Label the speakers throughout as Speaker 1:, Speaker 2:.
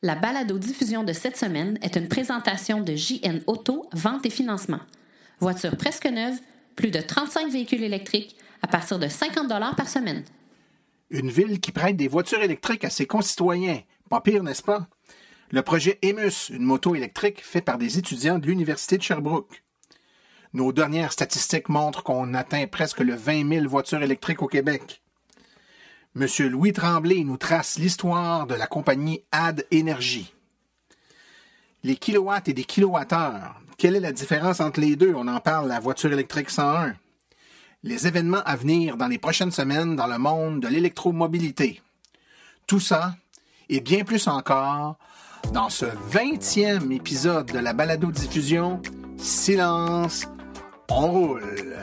Speaker 1: La balado-diffusion de cette semaine est une présentation de JN Auto, vente et financement. Voiture presque neuve, plus de 35 véhicules électriques à partir de 50 par semaine.
Speaker 2: Une ville qui prête des voitures électriques à ses concitoyens. Pas pire, n'est-ce pas? Le projet EMUS, une moto électrique fait par des étudiants de l'Université de Sherbrooke. Nos dernières statistiques montrent qu'on atteint presque le 20 000 voitures électriques au Québec. Monsieur Louis Tremblay nous trace l'histoire de la compagnie Ad Énergie. Les kilowatts et des kilowattheures. Quelle est la différence entre les deux? On en parle, la voiture électrique 101. Les événements à venir dans les prochaines semaines dans le monde de l'électromobilité. Tout ça et bien plus encore dans ce 20e épisode de la balado-diffusion Silence, on roule.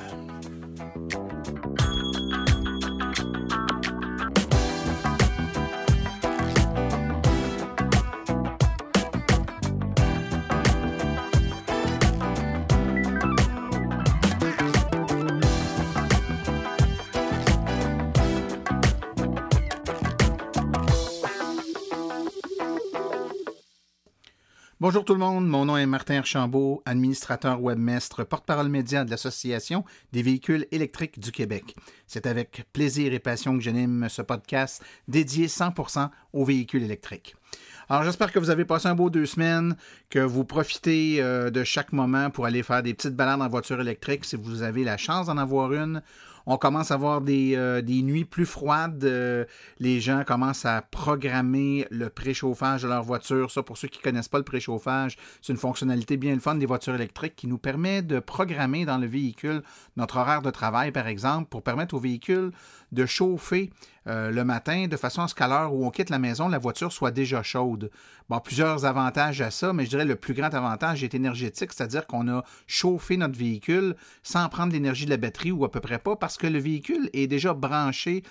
Speaker 2: Bonjour tout le monde, mon nom est Martin Archambault, administrateur webmestre, porte-parole média de l'Association des véhicules électriques du Québec. C'est avec plaisir et passion que j'anime ce podcast dédié 100% aux véhicules électriques. Alors j'espère que vous avez passé un beau deux semaines, que vous profitez euh, de chaque moment pour aller faire des petites balades en voiture électrique si vous avez la chance d'en avoir une. On commence à avoir des, euh, nuits plus froides. Euh, les gens commencent à programmer le préchauffage de leur voiture. Ça, pour ceux qui ne connaissent pas le préchauffage, c'est une fonctionnalité bien le fun des voitures électriques qui nous permet de programmer dans le véhicule notre horaire de travail, par exemple, pour permettre au véhicule de chauffer euh, le matin de façon à ce qu'à l'heure où on quitte la maison, la voiture soit déjà chaude. Bon, plusieurs avantages à ça, mais je dirais le plus grand avantage est énergétique, c'est-à-dire qu'on a chauffé notre véhicule sans prendre l'énergie de la batterie ou à peu près pas, parce que le véhicule est déjà branché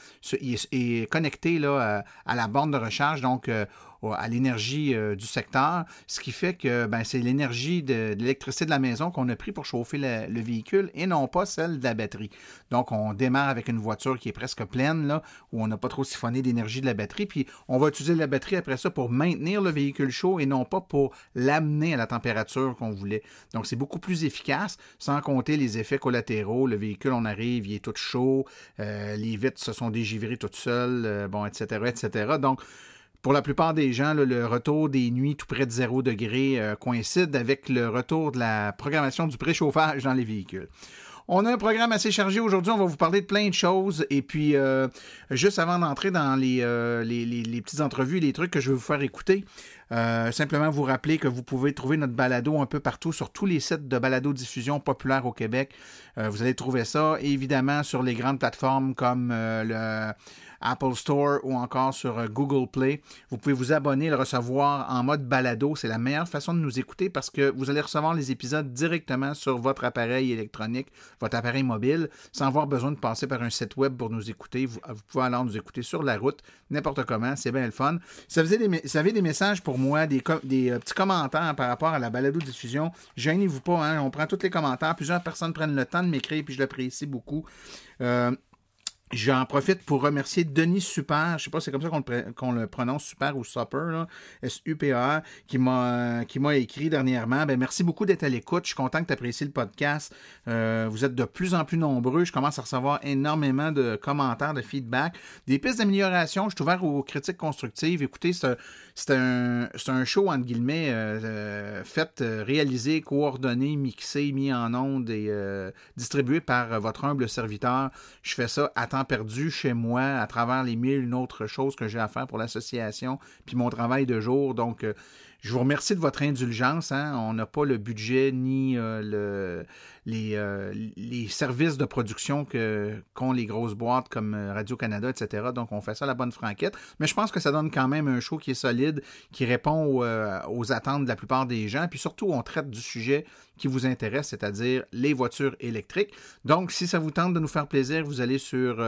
Speaker 2: et connecté là, à, la borne de recharge, donc euh, à l'énergie euh, du secteur, ce qui fait que ben, c'est l'énergie de, l'électricité de la maison qu'on a pris pour chauffer le, véhicule et non pas celle de la batterie. Donc, on démarre avec une voiture qui est presque pleine, là, où on n'a pas trop siphonné d'énergie de la batterie, puis on va utiliser la batterie après ça pour maintenir le véhicule chaud et non pas pour l'amener à la température qu'on voulait. Donc, c'est beaucoup plus efficace, sans compter les effets collatéraux. Le véhicule, on arrive, il est tout chaud, euh, les vitres se sont dégivrées toutes seules, euh, bon, etc., etc. Donc, pour la plupart des gens, le retour des nuits tout près de 0 degré euh, coïncide avec le retour de la programmation du préchauffage dans les véhicules. On a un programme assez chargé aujourd'hui. On va vous parler de plein de choses. Et puis, euh, juste avant d'entrer dans euh, les, les, petites entrevues, les trucs que je vais vous faire écouter, simplement vous rappeler que vous pouvez trouver notre balado un peu partout sur tous les sites de balado-diffusion populaires au Québec. vous allez trouver ça, évidemment, sur les grandes plateformes comme le Apple Store ou encore sur euh, Google Play. Vous pouvez vous abonner, le recevoir en mode balado. C'est la meilleure façon de nous écouter parce que vous allez recevoir les épisodes directement sur votre appareil électronique, votre appareil mobile, sans avoir besoin de passer par un site web pour nous écouter. Vous, pouvez alors nous écouter sur la route, n'importe comment. C'est bien le fun. Si vous avez des, messages pour moi, des, euh, petits commentaires par rapport à la balado-diffusion, gênez-vous pas. Hein. on prend tous les commentaires. Plusieurs personnes prennent le temps de m'écrire, puis je l'apprécie beaucoup. Euh, J'en profite pour remercier Denis Super, je sais pas c'est comme ça qu'on le, prononce Super ou Super, S-U-P-A-R, qui m'a qui m'a écrit dernièrement. Ben, merci beaucoup d'être à l'écoute. Je suis content que tu apprécies le podcast. Euh, vous êtes de plus en plus nombreux. Je commence à recevoir énormément de commentaires, de feedback, des pistes d'amélioration. Je suis ouvert aux critiques constructives. Écoutez, c'est un, show, entre guillemets, euh, euh, fait, réalisé, coordonné, mixé, mis en onde et distribué par votre humble serviteur. Je fais ça à perdu chez moi à travers les mille une autres choses que j'ai à faire pour l'association, puis mon travail de jour. Donc, euh, je vous remercie de votre indulgence. Hein. On n'a pas le budget ni euh, euh, les, services de production qu'ont les grosses boîtes comme Radio-Canada, etc. Donc, on fait ça à la bonne franquette. Mais je pense que ça donne quand même un show qui est solide, qui répond aux attentes de la plupart des gens. Puis surtout, on traite du sujet qui vous intéresse, c'est-à-dire les voitures électriques. Donc, si ça vous tente de nous faire plaisir, vous allez sur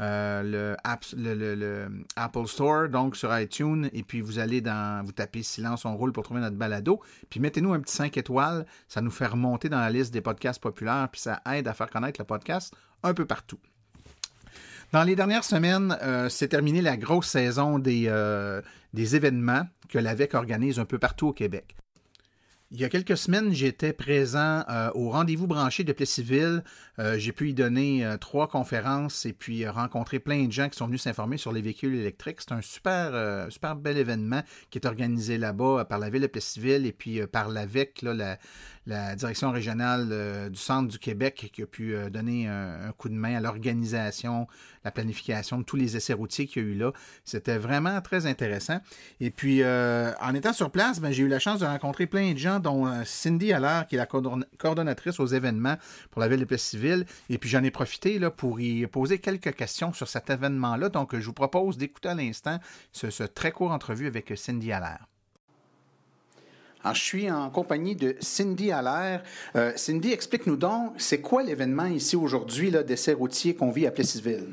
Speaker 2: euh, euh, le, Apple Store, donc sur iTunes, et puis vous allez dans, vous tapez Silence on roule pour trouver notre balado, puis mettez-nous un petit 5 étoiles, ça nous fait remonter dans la liste des podcasts populaires, puis ça aide à faire connaître le podcast un peu partout. Dans les dernières semaines, euh, c'est terminé la grosse saison des, des événements que l'AVEC organise un peu partout au Québec. Il y a quelques semaines, j'étais présent euh, au rendez-vous branché de Plessisville. Euh, j'ai pu y donner euh, trois conférences et puis rencontrer plein de gens qui sont venus s'informer sur les véhicules électriques. C'est un super, super bel événement qui est organisé là-bas par la ville de Plessisville et puis par l'AVEC, la, la direction régionale euh, du centre du Québec qui a pu euh, donner un, coup de main à l'organisation, la planification de tous les essais routiers qu'il y a eu là. C'était vraiment très intéressant. Et puis, euh, en étant sur place, ben, j'ai eu la chance de rencontrer plein de gens, dont Cindy Allaire, qui est la coordonnatrice aux événements pour la ville de Plessisville. Et puis, j'en ai profité là, pour y poser quelques questions sur cet événement-là. Donc, je vous propose d'écouter à l'instant ce, très court entrevue avec Cindy Allaire. Je suis en compagnie de Cindy Allaire. Euh, Cindy, explique-nous donc, c'est quoi l'événement ici aujourd'hui d'essai routier qu'on vit à Plessisville?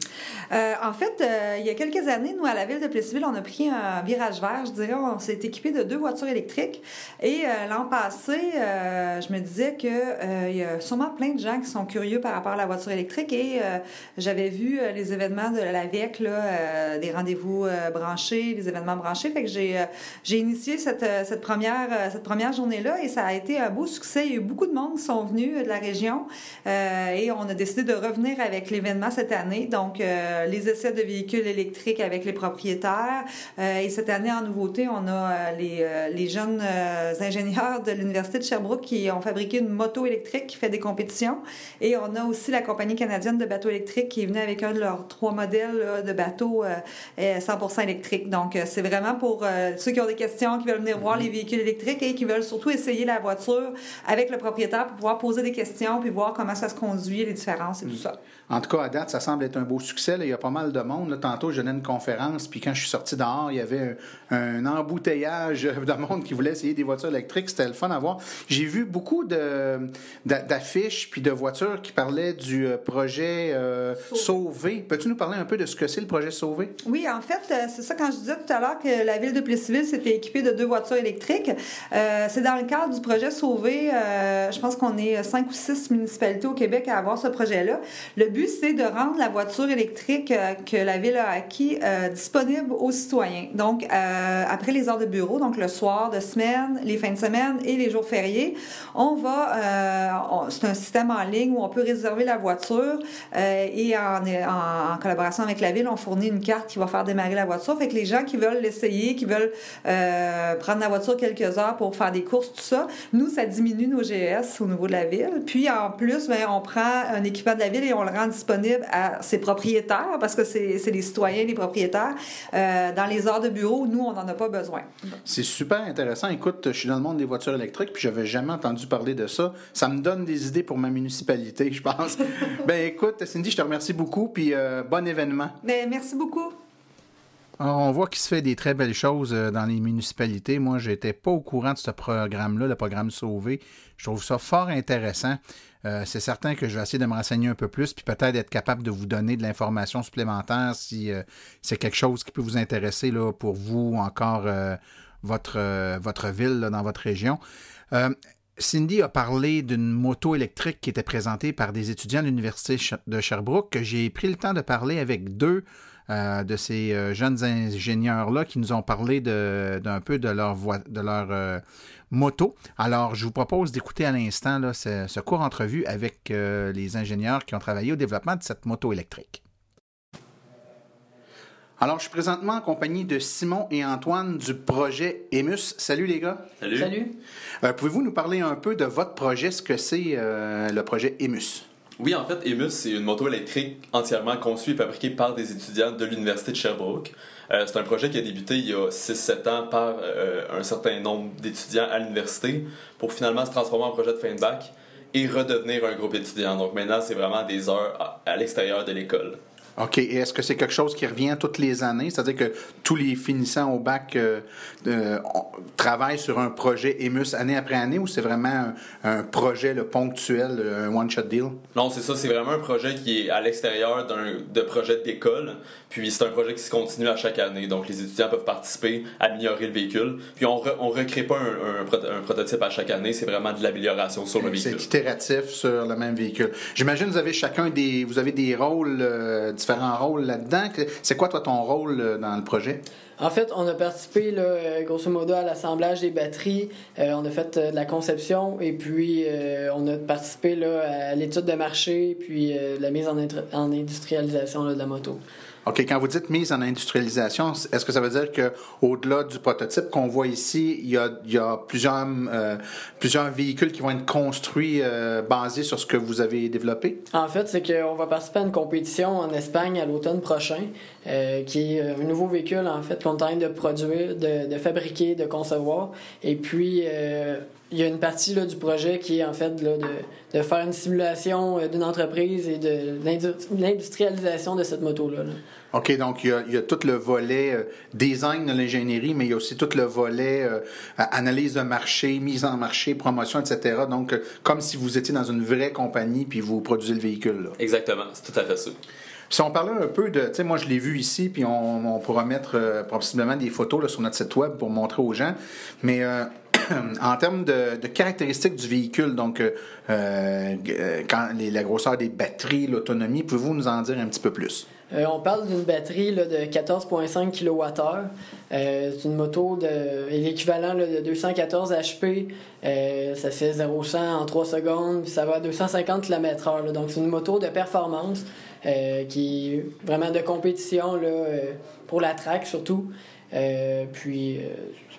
Speaker 3: Euh, en fait, euh, il y a quelques années, nous, à la ville de Plessisville, on a pris un virage vert, je dirais. On s'est équipé de deux voitures électriques. Et l'an passé, je me disais qu'il y a sûrement plein de gens qui sont curieux par rapport à la voiture électrique. Et j'avais vu les événements de la VEC, là, des rendez-vous branchés, des événements branchés. Fait que j'ai initié cette, cette première cette première journée-là et ça a été un beau succès. Il y a eu beaucoup de monde qui sont venus euh, de la région euh, et on a décidé de revenir avec l'événement cette année. Donc, euh, les essais de véhicules électriques avec les propriétaires. et cette année, en nouveauté, on a les, les jeunes ingénieurs de l'Université de Sherbrooke qui ont fabriqué une moto électrique qui fait des compétitions. Et on a aussi la compagnie canadienne de bateaux électriques qui est venue avec un de leurs trois modèles de bateaux 100% électriques. Donc, c'est vraiment pour ceux qui ont des questions, qui veulent venir voir les véhicules électriques et qui veulent surtout essayer la voiture avec le propriétaire pour pouvoir poser des questions puis voir comment ça se conduit, les différences et tout ça.
Speaker 2: En tout cas, à date, ça semble être un beau succès. Il y a pas mal de monde. tantôt, je donnais une conférence, puis quand je suis sorti dehors, il y avait un, embouteillage de monde qui voulait essayer des voitures électriques. C'était le fun à voir. J'ai vu beaucoup d'affiches puis de voitures qui parlaient du euh, projet euh, Sauvé. Peux-tu nous parler un peu de ce que c'est le projet Sauvé?
Speaker 3: Oui, en fait, euh, c'est ça quand je disais tout à l'heure que la ville de Plessisville s'était équipée de deux voitures électriques. c'est dans le cadre du projet Sauvé. je pense qu'on est cinq ou six municipalités au Québec à avoir ce projet-là. Le but, c'est de rendre la voiture électrique euh, que la ville a acquis euh, disponible aux citoyens. Donc, euh, après les heures de bureau, donc le soir de semaine, les fins de semaine et les jours fériés, on va, c'est un système en ligne où on peut réserver la voiture et en, collaboration avec la ville, on fournit une carte qui va faire démarrer la voiture. Fait que les gens qui veulent l'essayer, qui veulent prendre la voiture quelques heures pour faire des courses, tout ça, nous, ça diminue nos GS au niveau de la ville. Puis, en plus, ben, on prend un équipement de la ville et on le rend disponible à ses propriétaires, parce que c'est les citoyens, les propriétaires, euh, dans les heures de bureau, nous, on n'en a pas besoin.
Speaker 2: C'est super intéressant. Écoute, je suis dans le monde des voitures électriques, puis j'avais jamais entendu parler de ça. Ça me donne des idées pour ma municipalité, je pense. ben écoute, Cindy, je te remercie beaucoup, puis euh, bon événement.
Speaker 3: Ben, merci beaucoup.
Speaker 2: on voit qu'il se fait des très belles choses euh, dans les municipalités. Moi, je n'étais pas au courant de ce programme-là, le programme Sauvé. Je trouve ça fort intéressant. Euh, c'est certain que je vais essayer de me renseigner un peu plus, puis peut-être être capable de vous donner de l'information supplémentaire si euh, c'est quelque chose qui peut vous intéresser là, pour vous, encore euh, votre, ville dans votre région. Cindy a parlé d'une moto électrique qui était présentée par des étudiants de l'Université de Sherbrooke. J'ai pris le temps de parler avec deux de ces jeunes ingénieurs-là qui nous ont parlé d'un peu de leur, de leur moto. Alors, je vous propose d'écouter à l'instant ce, ce, court entrevue avec euh, les ingénieurs qui ont travaillé au développement de cette moto électrique. Alors, je suis présentement en compagnie de Simon et Antoine du projet EMUS. Salut les gars.
Speaker 4: Salut.
Speaker 3: Salut.
Speaker 2: Euh, pouvez-vous nous parler un peu de votre projet, ce que c'est euh, le projet EMUS?
Speaker 4: Oui, en fait, EMUS, c'est une moto électrique entièrement conçue et fabriquée par des étudiants de l'Université de Sherbrooke. Euh, c'est un projet qui a débuté il y a 6-7 ans par euh, un certain nombre d'étudiants à l'université pour finalement se transformer en projet de fin de bac et redevenir un groupe étudiant. Donc maintenant, c'est vraiment des heures à l'extérieur de l'école.
Speaker 2: OK. Et est-ce que c'est quelque chose qui revient toutes les années? C'est-à-dire que tous les finissants au bac euh, travaillent sur un projet EMUS année après année ou c'est vraiment un, projet le ponctuel, un one-shot deal?
Speaker 4: Non, c'est ça. C'est vraiment un projet qui est à l'extérieur d'un de projet d'école. Puis c'est un projet qui se continue à chaque année. Donc les étudiants peuvent participer, améliorer le véhicule. Puis on ne recrée pas un, un, prototype à chaque année. C'est vraiment de l'amélioration sur le véhicule.
Speaker 2: C'est itératif sur le même véhicule. J'imagine que vous avez chacun des, vous avez des rôles euh, différents rôles là-dedans? C'est quoi, toi, ton rôle dans le projet?
Speaker 5: En fait, on a participé, là, grosso modo, à l'assemblage des batteries. on a fait de la conception et puis on a participé à l'étude de marché puis la mise en industrialisation de la moto.
Speaker 2: OK, quand vous dites mise en industrialisation, est-ce que ça veut dire qu'au-delà du prototype qu'on voit ici, il y a, plusieurs, euh, plusieurs véhicules qui vont être construits euh, basés sur ce que vous avez développé?
Speaker 5: En fait, c'est qu'on va participer à une compétition en Espagne à l'automne prochain, euh, qui est un nouveau véhicule, en fait, qu'on train de produire, de, de, fabriquer, de concevoir. Et puis, il y a une partie là, du projet qui est en fait de, de, faire une simulation euh, d'une entreprise et de l'industrialisation de cette moto-là.
Speaker 2: OK, donc il y, a, tout le volet euh, design de l'ingénierie, mais il y a aussi tout le volet euh, analyse de marché, mise en marché, promotion, etc. Donc, comme si vous étiez dans une vraie compagnie puis vous produisez le véhicule.
Speaker 4: Exactement, c'est tout à fait ça.
Speaker 2: Si on parlait un peu de, tu sais, moi je l'ai vu ici, puis on, pourra mettre possiblement des photos là, sur notre site web pour montrer aux gens, mais en termes de, caractéristiques du véhicule, donc euh, euh, quand la grosseur des batteries, l'autonomie, pouvez-vous nous en dire un petit peu plus?
Speaker 5: Euh, on parle d'une batterie de 14,5 kWh. c'est une moto de l'équivalent de 214 HP. ça fait 0-100 en 3 secondes, puis ça va à 250 km/h. Donc c'est une moto de performance qui est vraiment de compétition pour la track surtout. Puis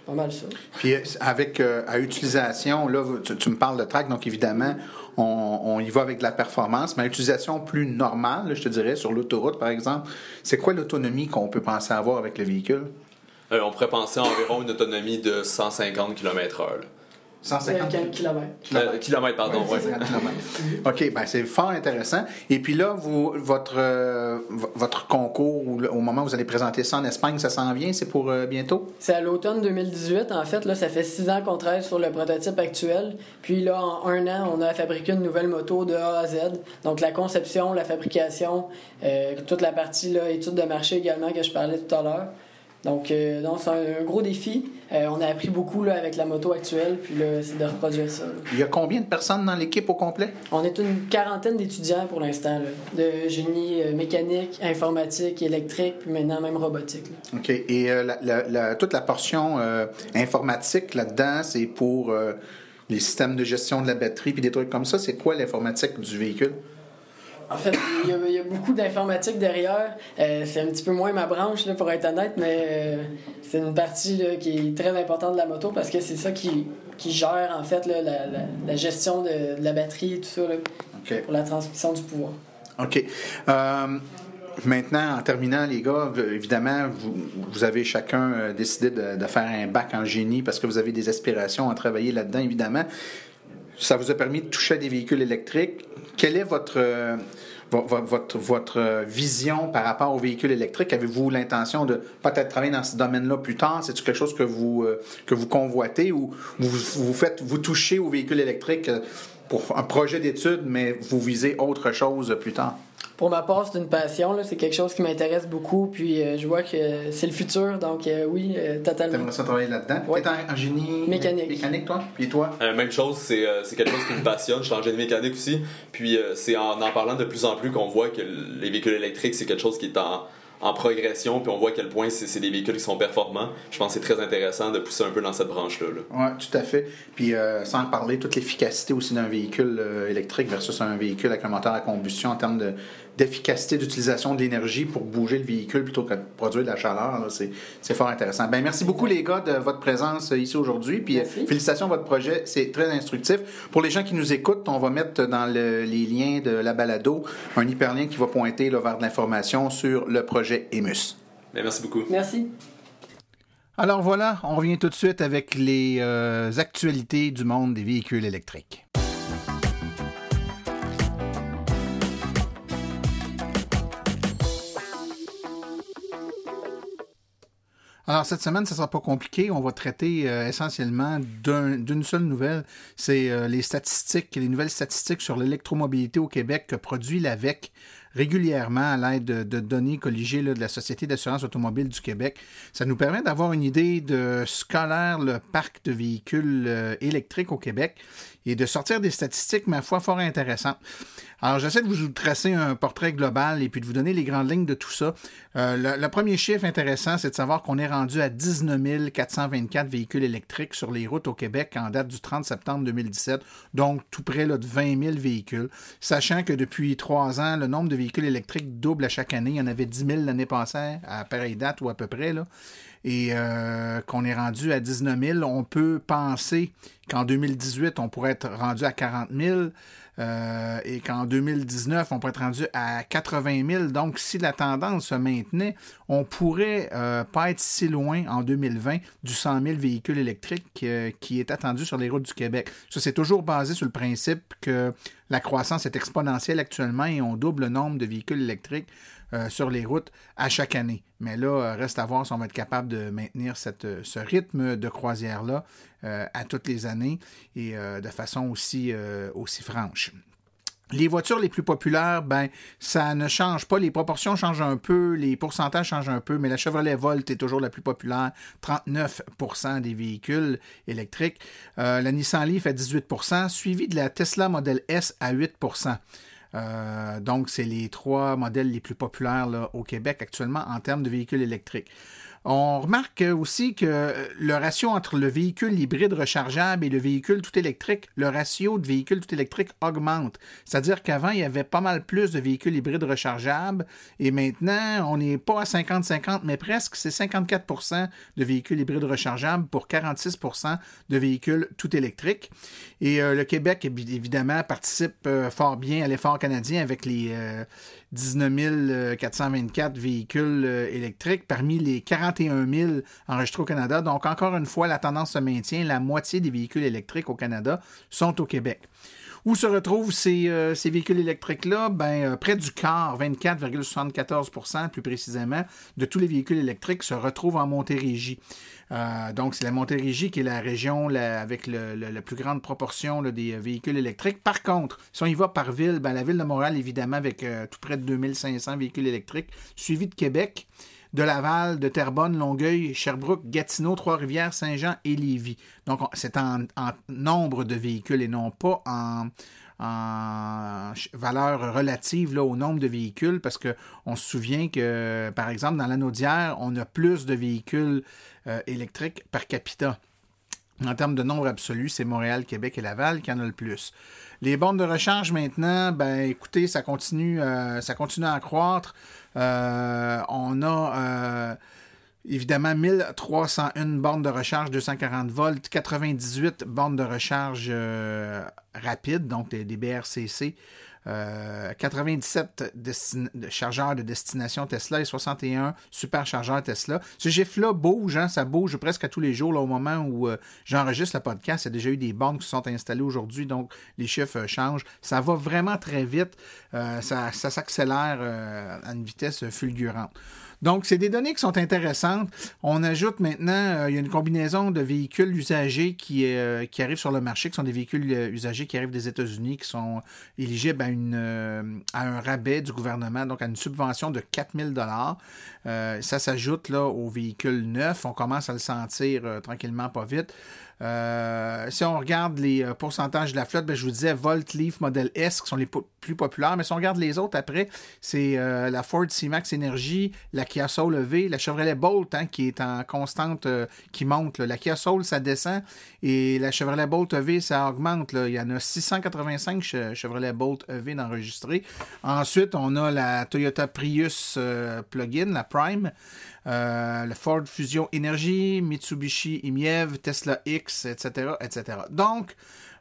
Speaker 5: pas mal ça.
Speaker 2: Puis avec euh, à utilisation, là, tu, me parles de track, donc évidemment, on, y va avec de la performance, mais à utilisation plus normale, je te dirais, sur l'autoroute par exemple, c'est quoi l'autonomie qu'on peut penser avoir avec le véhicule?
Speaker 4: Euh, on pourrait penser à environ une autonomie de 150 km/h.
Speaker 5: 150 km.
Speaker 4: Euh, kilomètres, pardon. Ouais,
Speaker 2: OK, ben c'est fort intéressant. Et puis là, vous, votre, euh, votre concours, au moment où vous allez présenter ça en Espagne, ça s'en vient? C'est pour euh, bientôt?
Speaker 5: C'est à l'automne 2018. En fait, là, ça fait six ans qu'on travaille sur le prototype actuel. Puis là, en un an, on a fabriqué une nouvelle moto de A à Z. Donc la conception, la fabrication, toute la partie là, étude de marché également que je parlais tout à l'heure. Donc, euh, c'est un, gros défi. Euh, on a appris beaucoup là, avec la moto actuelle, puis là, c'est de reproduire ça.
Speaker 2: Il y a combien de personnes dans l'équipe au complet?
Speaker 5: On est une quarantaine d'étudiants pour l'instant, de génie euh, mécanique, informatique, électrique, puis maintenant même robotique.
Speaker 2: OK. Et toute la portion informatique là-dedans, c'est pour les systèmes de gestion de la batterie, puis des trucs comme ça. C'est quoi l'informatique du véhicule?
Speaker 5: En fait, il y, a, beaucoup d'informatique derrière. Euh, c'est un petit peu moins ma branche, là, pour être honnête, mais euh, c'est une partie là, qui est très importante de la moto parce que c'est ça qui, qui, gère, en fait, là, la, la, gestion de, la batterie et tout ça pour la transmission du pouvoir.
Speaker 2: OK. Euh, maintenant, en terminant, les gars, évidemment, vous, vous avez chacun décidé de, de, faire un bac en génie parce que vous avez des aspirations à travailler là-dedans, évidemment. Ça vous a permis de toucher à des véhicules électriques. Quelle est votre, euh, votre, votre vision par rapport aux véhicules électriques? Avez-vous l'intention de peut-être travailler dans ce domaine-là plus tard? C'est-tu quelque chose que vous, euh, que vous convoitez ou vous, vous, faites, vous touchez aux véhicules électriques euh, pour un projet d'étude, mais vous visez autre chose plus tard?
Speaker 5: Pour ma part, c'est une passion. C'est quelque chose qui m'intéresse beaucoup. Puis euh, je vois que c'est le futur. Donc euh, oui, euh, totalement.
Speaker 2: T'aimerais ça travailler là-dedans? Tu es en, génie
Speaker 5: mécanique.
Speaker 2: mécanique, toi? Puis toi?
Speaker 4: même chose, c'est quelque chose qui me passionne. Je suis en génie mécanique aussi. Puis c'est en en parlant de plus en plus qu'on voit que les véhicules électriques, c'est quelque chose qui est en en progression, puis on voit à quel point c'est des véhicules qui sont performants. Je pense que c'est très intéressant de pousser un peu dans cette branche-là.
Speaker 2: Oui, tout à fait. Puis euh, sans parler toute l'efficacité aussi d'un véhicule euh, électrique versus un véhicule avec un moteur à combustion en termes d'efficacité d'utilisation de l'énergie pour bouger le véhicule plutôt que de produire de la chaleur. C'est fort intéressant. Ben, merci beaucoup les gars de votre présence euh, ici aujourd'hui. Puis félicitations votre projet, c'est très instructif. Pour les gens qui nous écoutent, on va mettre dans les liens de la balado un hyperlien qui va pointer vers de l'information sur le projet Emus.
Speaker 4: Ben, merci beaucoup.
Speaker 5: Merci.
Speaker 2: Alors voilà, on revient tout de suite avec les euh, actualités du monde des véhicules électriques. Alors, cette semaine, ne sera pas compliqué. On va traiter euh, essentiellement d'une seule nouvelle. C'est euh, les statistiques, les nouvelles statistiques sur l'électromobilité au Québec que produit l'AVEC régulièrement à l'aide de, données colligées de la Société d'assurance automobile du Québec. Ça nous permet d'avoir une idée de scolaire le parc de véhicules euh, électriques au Québec et de sortir des statistiques, ma foi, fort intéressantes. Alors, j'essaie de vous tracer un portrait global et puis de vous donner les grandes lignes de tout ça. Euh, le, premier chiffre intéressant, c'est de savoir qu'on est rendu à 19 424 véhicules électriques sur les routes au Québec en date du 30 septembre 2017, donc tout près de 20 000 véhicules. Sachant que depuis trois ans, le nombre de véhicules électriques double à chaque année. Il y en avait 10 000 l'année passée, à pareille date ou à peu près. Là et euh, qu'on est rendu à 19 000, on peut penser qu'en 2018, on pourrait être rendu à 40 000 euh, et qu'en 2019, on pourrait être rendu à 80 000. Donc, si la tendance se maintenait, on pourrait euh, pas être si loin en 2020 du 100 000 véhicules électriques qui est attendu sur les routes du Québec. Ça, c'est toujours basé sur le principe que la croissance est exponentielle actuellement et on double le nombre de véhicules électriques euh, sur les routes à chaque année. Mais là, euh, reste à voir si on va être capable de maintenir euh, ce rythme de croisière-là à toutes les années et de façon aussi, franche. Les voitures les plus populaires, ben, ça ne change pas. Les proportions changent un peu, les pourcentages changent un peu, mais la Chevrolet Volt est toujours la plus populaire, 39% des véhicules électriques. la Nissan Leaf à 18% suivi de la Tesla Model S à 8 euh, donc, c'est les trois modèles les plus populaires au Québec actuellement en termes de véhicules électriques. On remarque aussi que le ratio entre le véhicule hybride rechargeable et le véhicule tout électrique, le ratio de véhicules tout électrique augmente. C'est-à-dire qu'avant, il y avait pas mal plus de véhicules hybrides rechargeables et maintenant, on n'est pas à 50-50, mais presque, c'est 54% de véhicules hybrides rechargeables pour 46% de véhicules tout électriques. Et euh, le Québec, évidemment, participe euh, fort bien à l'effort canadien avec les, euh, 19 424 véhicules euh, électriques parmi les 41 000 enregistrés au Canada. Donc, encore une fois, la tendance se maintient. La moitié des véhicules électriques au Canada sont au Québec. Où se retrouvent ces, euh, véhicules électriques-là? Ben, euh, près du quart, 24,74% plus précisément, de tous les véhicules électriques se retrouvent en Montérégie. Euh, donc, c'est la Montérégie qui est la région avec la plus grande proportion des véhicules électriques. Par contre, si on y va par ville, ben, la ville de Montréal, évidemment, avec tout près de 2500 véhicules électriques, suivi de Québec de Laval, de Terrebonne, Longueuil, Sherbrooke, Gatineau, Trois-Rivières, Saint-Jean et Lévis. Donc, c'est en, nombre de véhicules et non pas en, valeur relative au nombre de véhicules, parce qu'on se souvient que, par exemple, dans l'anneau on a plus de véhicules euh, électriques par capita. En termes de nombre absolu, c'est Montréal, Québec et Laval qui en a le plus. Les bornes de recharge maintenant, ben écoutez, ça continue, euh, ça continue à croître. Euh, on a euh, évidemment 1301 bornes de recharge 240 volts, 98 bornes de recharge rapide, donc des, des BRCC. 97 euh, chargeurs de destination Tesla et 61 superchargeurs Tesla. Ce chiffre-là bouge, hein, ça bouge presque à tous les jours. Au moment où euh, j'enregistre le podcast, il y a déjà eu des bornes qui sont installées aujourd'hui, donc les chiffres euh, changent. Ça va vraiment très vite. ça s'accélère à une vitesse fulgurante. Donc, c'est des données qui sont intéressantes. On ajoute maintenant, euh, il y a une combinaison de véhicules usagés qui, euh, arrivent sur le marché, qui sont des véhicules euh, usagés qui arrivent des États-Unis, qui sont éligibles à un rabais du gouvernement, donc à une subvention de 4000 dollars. ça s'ajoute là aux véhicules neufs. On commence à le sentir tranquillement, pas vite. Euh, si on regarde les euh, pourcentages de la flotte, ben, je vous disais Volt, Leaf, Model S qui sont les plus populaires. Mais si on regarde les autres après, c'est euh, la Ford C-Max Energy, la Kia Soul EV, la Chevrolet Bolt hein, qui est en constante, qui monte. La Kia Soul, ça descend et la Chevrolet Bolt EV, ça augmente. Il y en a 685 Chevrolet Bolt EV d'enregistrés. Ensuite, on a la Toyota Prius plug-in, la Prime. Euh, le Ford Fusion Energy, Mitsubishi Imiev, Tesla X, etc. etc. Donc,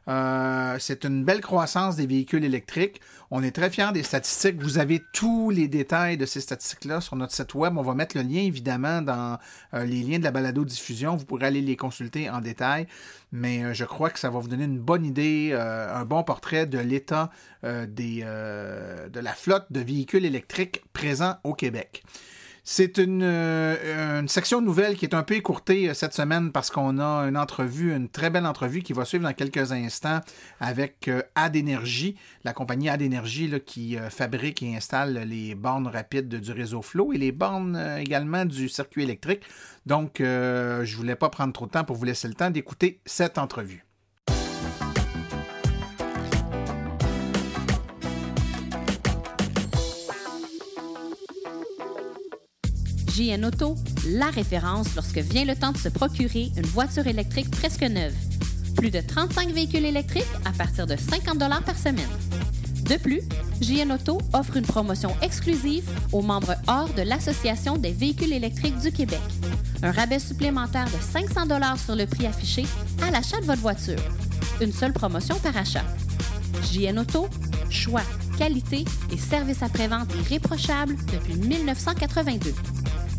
Speaker 2: euh, c'est une belle croissance des véhicules électriques. On est très fiers des statistiques. Vous avez tous les détails de ces statistiques-là sur notre site web. On va mettre le lien évidemment dans euh, les liens de la balado-diffusion. Vous pourrez aller les consulter en détail. Mais je crois que ça va vous donner une bonne idée, un bon portrait de l'état de la flotte de véhicules électriques présents au Québec. C'est une, euh, une, section nouvelle qui est un peu écourtée euh, cette semaine parce qu'on a une entrevue, une très belle entrevue qui va suivre dans quelques instants avec euh, Ad la compagnie Ad qui fabrique et installe les bornes rapides du réseau Flow et les bornes également du circuit électrique. Donc, je voulais pas prendre trop de temps pour vous laisser le temps d'écouter cette entrevue.
Speaker 1: JN Auto, la référence lorsque vient le temps de se procurer une voiture électrique presque neuve. Plus de 35 véhicules électriques à partir de 50 par semaine. De plus, JN Auto offre une promotion exclusive aux membres hors de l'Association des véhicules électriques du Québec. Un rabais supplémentaire de 500 sur le prix affiché à l'achat de votre voiture. Une seule promotion par achat. JN Auto, choix, qualité et service après-vente irréprochable depuis 1982.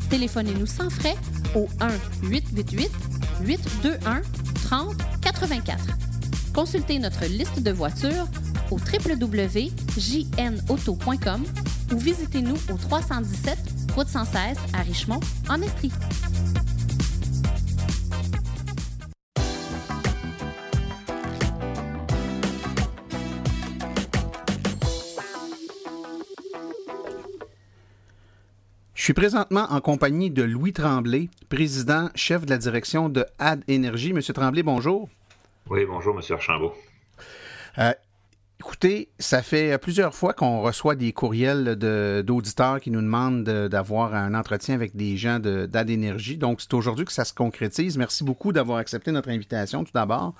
Speaker 1: Téléphonez-nous sans frais au 1-888-821-3084. Consultez notre liste de voitures au www.jnauto.com ou visitez-nous au 317 Route 116 à Richmond, en Estrie.
Speaker 2: Suis présentement en compagnie de Louis Tremblay, président, chef de la direction de Ad Énergie. Monsieur Tremblay, bonjour.
Speaker 6: Oui, bonjour, Monsieur Archambault.
Speaker 2: Euh, écoutez, ça fait plusieurs fois qu'on reçoit des courriels d'auditeurs qui nous demandent d'avoir un entretien avec des gens d'Ad Énergie. Donc, c'est aujourd'hui que ça se concrétise. Merci beaucoup d'avoir accepté notre invitation, tout d'abord.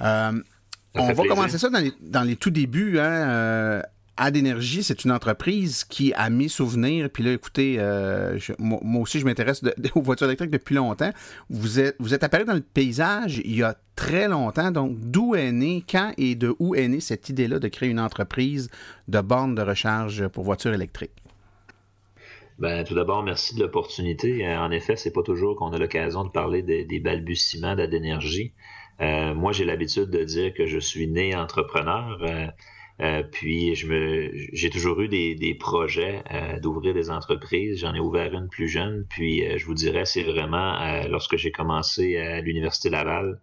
Speaker 2: Euh, on va commencer ça dans les, tout débuts. Hein, euh, Ad Énergie, c'est une entreprise qui a mis souvenir. Puis là, écoutez, euh, moi, aussi, je m'intéresse aux voitures électriques depuis longtemps. Vous êtes, vous apparu dans le paysage il y a très longtemps. Donc, d'où est né, quand et de où est née cette idée-là de créer une entreprise de bornes de recharge pour voitures électriques?
Speaker 6: Ben, tout d'abord, merci de l'opportunité. Euh, en effet, c'est pas toujours qu'on a l'occasion de parler des, balbutiements d'Adénergie. Euh, moi, j'ai l'habitude de dire que je suis né entrepreneur. Euh, euh, puis je me, j'ai toujours eu des, des projets euh, d'ouvrir des entreprises. J'en ai ouvert une plus jeune. Puis euh, je vous dirais, c'est vraiment lorsque j'ai commencé à l'université Laval,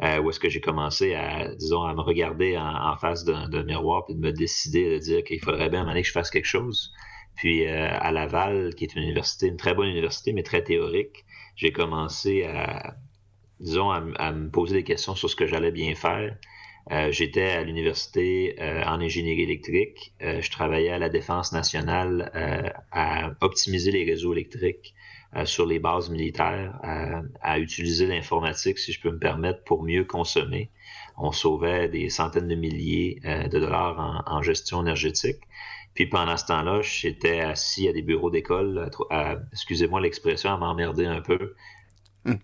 Speaker 6: où est-ce que j'ai commencé à, disons, à me regarder en, face d'un, miroir puis de me décider de dire qu'il faudrait bien que je fasse quelque chose. Puis à Laval, qui est une université, une très bonne université, mais très théorique, j'ai commencé à, disons, à me poser des questions sur ce que j'allais bien faire. Euh, j'étais à l'université euh, en ingénierie électrique. Euh, je travaillais à la Défense nationale à optimiser les réseaux électriques sur les bases militaires, à utiliser l'informatique, si je peux me permettre, pour mieux consommer. On sauvait des centaines de milliers de dollars en, gestion énergétique. Puis pendant ce temps-là, j'étais assis à des bureaux d'école, excusez-moi l'expression, à m'emmerder un peu,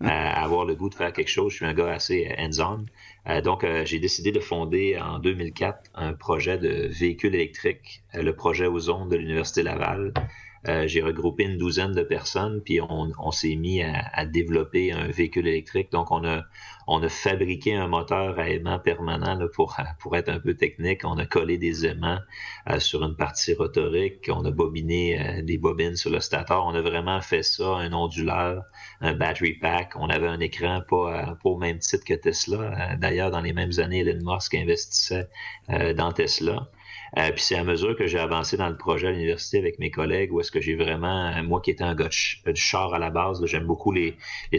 Speaker 6: avoir le goût de faire quelque chose. Je suis un gars assez hands-on. Euh, donc, euh, j'ai décidé de fonder en 2004 un projet de véhicule électrique, euh, le projet Ozone de l'Université Laval. J'ai regroupé une douzaine de personnes, puis on, s'est mis à, développer un véhicule électrique. Donc, on a, on a fabriqué un moteur à aimant permanent là, pour, pour être un peu technique. On a collé des aimants sur une partie rotorique. On a bobiné des bobines sur le stator. On a vraiment fait ça, un onduleur, un battery pack. On avait un écran pas, pas au même titre que Tesla. D'ailleurs, dans les mêmes années, Elon Musk investissait euh, dans Tesla. Euh, puis c'est à mesure que j'ai avancé dans le projet à l'université avec mes collègues, où est-ce que j'ai vraiment, euh, moi qui étais un gars de, char à la base, j'aime beaucoup les,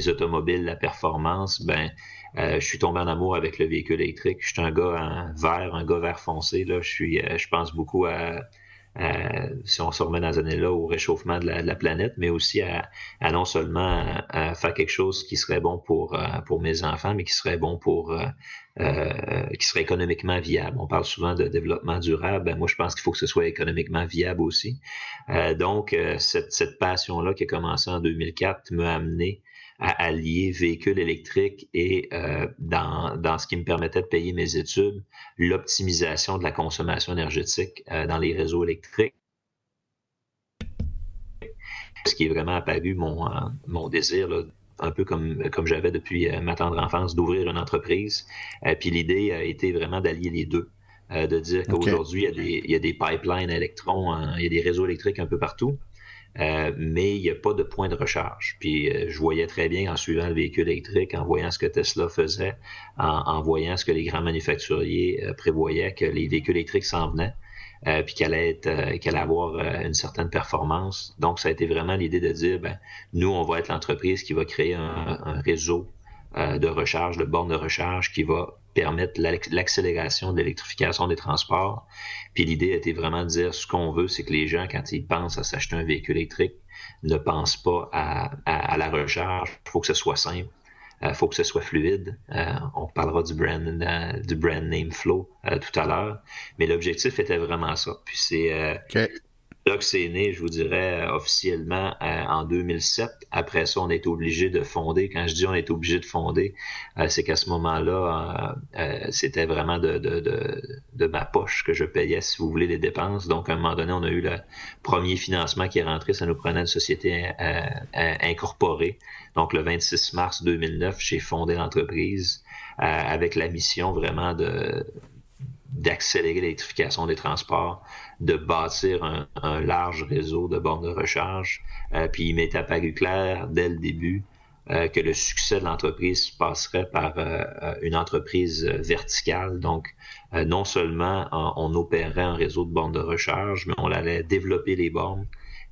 Speaker 6: automobiles, la performance, ben je suis tombé en amour avec le véhicule électrique. Je suis un gars vert, un gars vert foncé. Là. Je suis, je pense beaucoup à euh, si on se remet dans ces années-là, au réchauffement de la, planète, mais aussi à, non seulement faire quelque chose qui serait bon pour, euh, pour mes enfants, mais qui serait bon pour euh, qui serait économiquement viable. On parle souvent de développement durable. Ben, moi, je pense qu'il faut que ce soit économiquement viable aussi. donc, cette, cette passion-là qui a commencé en 2004 m'a amené à allier véhicules électriques et euh, dans, dans, ce qui me permettait de payer mes études, l'optimisation de la consommation énergétique euh, dans les réseaux électriques. Ce qui est vraiment apparu mon, euh, mon désir, là, un peu comme, comme j'avais depuis ma tendre enfance, d'ouvrir une entreprise. puis l'idée a été vraiment d'allier les deux. de dire qu'aujourd'hui, il, y a des, il y a des pipelines électrons, il y a des réseaux électriques un peu partout. mais il n'y a pas de point de recharge. Puis je voyais très bien en suivant le véhicule électrique, en voyant ce que Tesla faisait, en, voyant ce que les grands manufacturiers prévoyaient, que les véhicules électriques s'en venaient. Puis qu'elle allait, allait avoir une certaine performance. Donc, ça a été vraiment l'idée de dire, ben, nous, on va être l'entreprise qui va créer un réseau de recharge, de bornes de recharge qui va permettre l'accélération de l'électrification des transports. Puis l'idée était vraiment de dire ce qu'on veut, c'est que les gens, quand ils pensent à s'acheter un véhicule électrique, ne pensent pas à, la recharge. Il faut que ce soit simple. Il euh, faut que ce soit fluide. Euh, on parlera du brand, euh, du brand name flow tout à l'heure. Mais l'objectif était vraiment ça. Puis c'est Docs est né, je vous dirais, officiellement euh, en 2007. Après ça, on est obligé de fonder. Quand je dis on est obligé de fonder, euh, c'est qu'à ce moment-là, euh, c'était vraiment de, de, de, de, ma poche que je payais, si vous voulez, les dépenses. Donc, à un moment donné, on a eu le premier financement qui est rentré. Ça nous prenait une société incorporée. Donc, le 26 mars 2009, j'ai fondé l'entreprise avec la mission vraiment de d'accélérer l'électrification des transports, de bâtir un, large réseau de bornes de recharge. Euh, puis il m'est apparu clair dès le début euh, que le succès de l'entreprise passerait par euh, une entreprise verticale. Donc, non seulement on, opérait un réseau de bornes de recharge, mais on allait développer les bornes,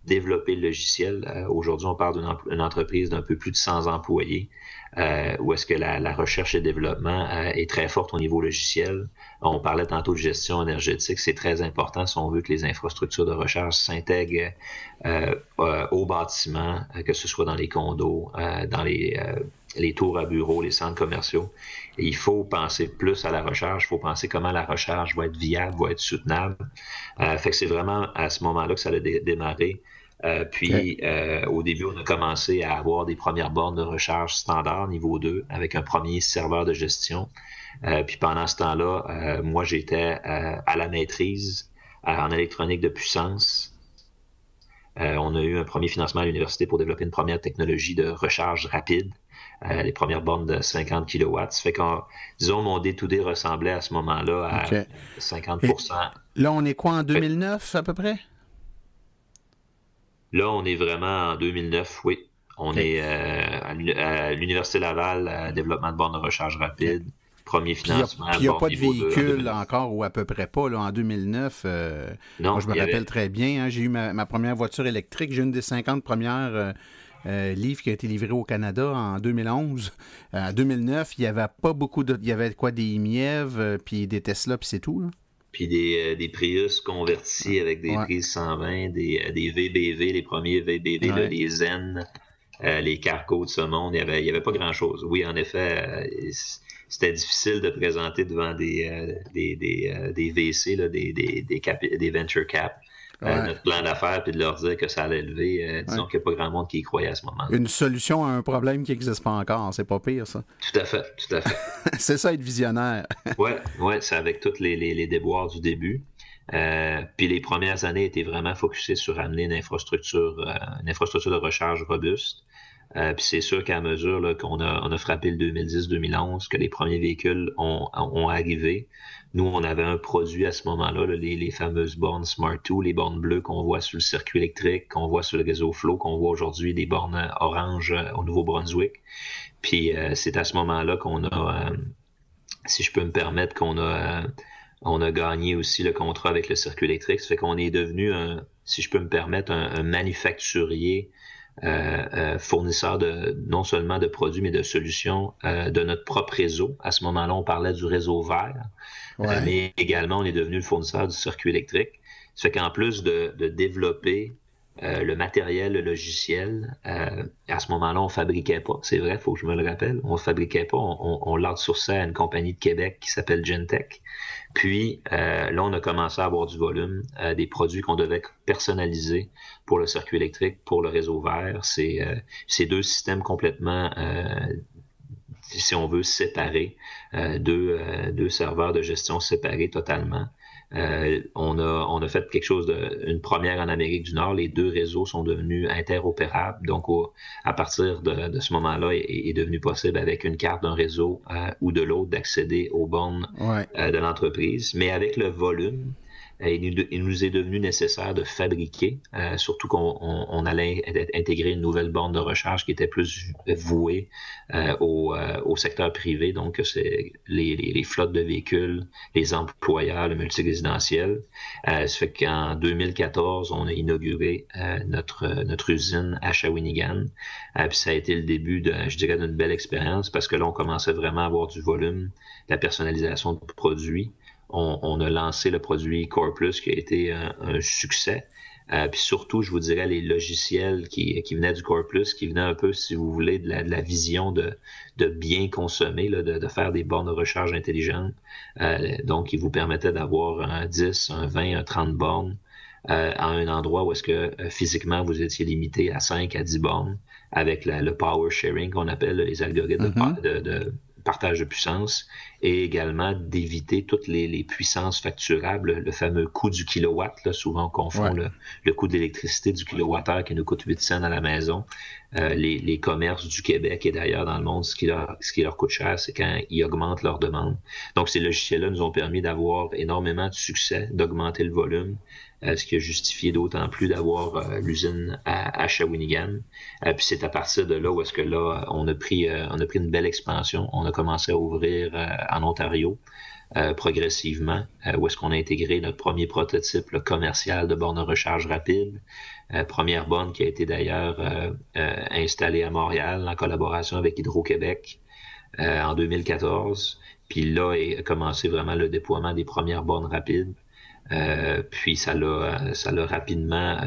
Speaker 6: développer le logiciel. Aujourd'hui, on parle d'une entreprise d'un peu plus de 100 employés euh, où est-ce que la, recherche et développement euh, est très forte au niveau logiciel. On parlait tantôt de gestion énergétique, c'est très important si on veut que les infrastructures de recherche s'intègrent euh, au bâtiment, que ce soit dans les condos, dans les, les tours à bureaux, les centres commerciaux. Il faut penser plus à la recherche, il faut penser comment la recherche va être viable, va être soutenable. fait que c'est vraiment à ce moment-là que ça a démarré. Euh, puis, euh, au début, on a commencé à avoir des premières bornes de recharge standard niveau 2 avec un premier serveur de gestion. Euh, puis pendant ce temps-là, moi, j'étais à la maîtrise en électronique de puissance. on a eu un premier financement à l'université pour développer une première technologie de recharge rapide. les premières bornes de 50 kW. Ça fait que, disons, mon D2D ressemblait à ce moment-là à 50%
Speaker 2: Là, on est quoi en 2009 à peu près?
Speaker 6: Là, on est vraiment en 2009, oui. On est euh, à l'Université Laval, à développement de bornes de recharge rapide. Premier financement.
Speaker 2: il n'y a, pas de véhicule encore, ou à peu près pas, là, en 2009. Euh, non, moi, je me rappelle très bien. Hein, j'ai eu ma, première voiture électrique. J'ai une des 50 premières euh, livres qui a été livrée au Canada en 2011. en 2009, il n'y avait pas beaucoup de. Il y avait quoi, des Miev, puis des Tesla, puis c'est tout. Là
Speaker 6: puis des, euh, des Prius convertis avec des prises 120, des, euh, des VBV, les premiers VBV, les Zen, euh, les Cargo de ce monde, il n'y avait, y avait pas grand-chose. Oui, en effet, c'était difficile de présenter devant des, des, des, des, VC, là, des, des, des, venture cap. Euh, notre plan d'affaires puis de leur dire que ça allait lever. Euh, disons qu'il n'y a pas grand monde qui y croyait à ce moment-là.
Speaker 2: Une solution à un problème qui n'existe pas encore, c'est pas pire, ça.
Speaker 6: Tout à fait, tout à fait.
Speaker 2: c'est ça être visionnaire.
Speaker 6: oui, ouais, c'est avec tous les, les, déboires du début. Euh, puis les premières années étaient vraiment focusées sur amener une infrastructure, une infrastructure de recharge robuste. Puis c'est sûr qu'à mesure qu'on a, frappé le 2010-2011, que les premiers véhicules ont, ont arrivé, nous, on avait un produit à ce moment-là, les, fameuses bornes Smart 2, les bornes bleues qu'on voit sur le circuit électrique, qu'on voit sur le réseau Flow, qu'on voit aujourd'hui des bornes orange euh, au Nouveau-Brunswick. Puis euh, c'est à ce moment-là qu'on a, euh, si je peux me permettre, qu'on a, on a gagné aussi le contrat avec le circuit électrique. Ça fait qu'on est devenu, un, si je peux me permettre, un, manufacturier fournisseur de non seulement de produits mais de solutions de notre propre réseau. À ce moment-là, on parlait du réseau vert. Euh, mais également, on est devenu le fournisseur du circuit électrique. Ça fait qu'en plus de, développer euh, le matériel, le logiciel, euh, à ce moment-là, on fabriquait pas. C'est vrai, il faut que je me le rappelle. On fabriquait pas. On, on, l'outsourçait à une compagnie de Québec qui s'appelle Gentech. Puis là, on a commencé à avoir du volume, des produits qu'on devait personnaliser pour le circuit électrique, pour le réseau vert. C'est deux systèmes complètement si on veut, euh, euh, deux, serveurs de gestion séparés totalement. Euh, on, a, on a fait quelque chose de, une première en Amérique du Nord. Les deux réseaux sont devenus interopérables. Donc, à partir de, de ce moment-là, il est, devenu possible avec une carte d'un réseau ou de l'autre d'accéder aux bornes de l'entreprise. Mais avec le volume, il, nous est devenu nécessaire de fabriquer, euh, surtout qu'on allait intégrer une nouvelle borne de recharge qui était plus vouée euh, euh, au, secteur privé, donc c'est les, flottes de véhicules, les employeurs, le multirésidentiel. ça fait qu'en 2014, on a inauguré notre, notre usine à Shawinigan. puis ça a été le début, de, je dirais, d'une belle expérience parce que là, on commençait vraiment à avoir du volume, la personnalisation de produits on, a lancé le produit Core Plus qui a été un, succès. Euh, puis surtout, je vous dirais, les logiciels qui, qui venaient du Core Plus, qui venaient un peu, si vous voulez, de la, vision de, de, bien consommer, là, de, faire des bornes de recharge intelligentes. Euh, donc, ils vous permettaient d'avoir un 10, un 20, un 30 bornes euh, à un endroit où est-ce que physiquement, vous étiez limité à 5 à 10 bornes avec le power sharing qu'on appelle les algorithmes mm-hmm. de, de partage de puissance et également d'éviter toutes les, puissances facturables, le fameux coût du kilowatt. Là, souvent, on confond le, coût d'électricité du kilowattheure qui nous coûte 8 cents à la maison. Euh, les, commerces du Québec et d'ailleurs dans le monde, ce qui leur, ce qui leur coûte cher, c'est quand ils augmentent leurs demandes. Donc, ces logiciels-là nous ont permis d'avoir énormément de succès, d'augmenter le volume, ce qui a justifié d'autant plus d'avoir euh, l'usine à, à, Shawinigan. puis c'est à partir de là où est-ce que là, on a pris, on a pris une belle expansion. On a commencé à ouvrir en Ontario. Euh, progressivement, euh, où est-ce qu'on a intégré notre premier prototype commercial de borne de recharge rapide. Euh, première borne qui a été d'ailleurs installée à Montréal en collaboration avec Hydro-Québec en 2014. Puis là est commencé vraiment le déploiement des premières bornes rapides. Puis ça l'a ça l'a rapidement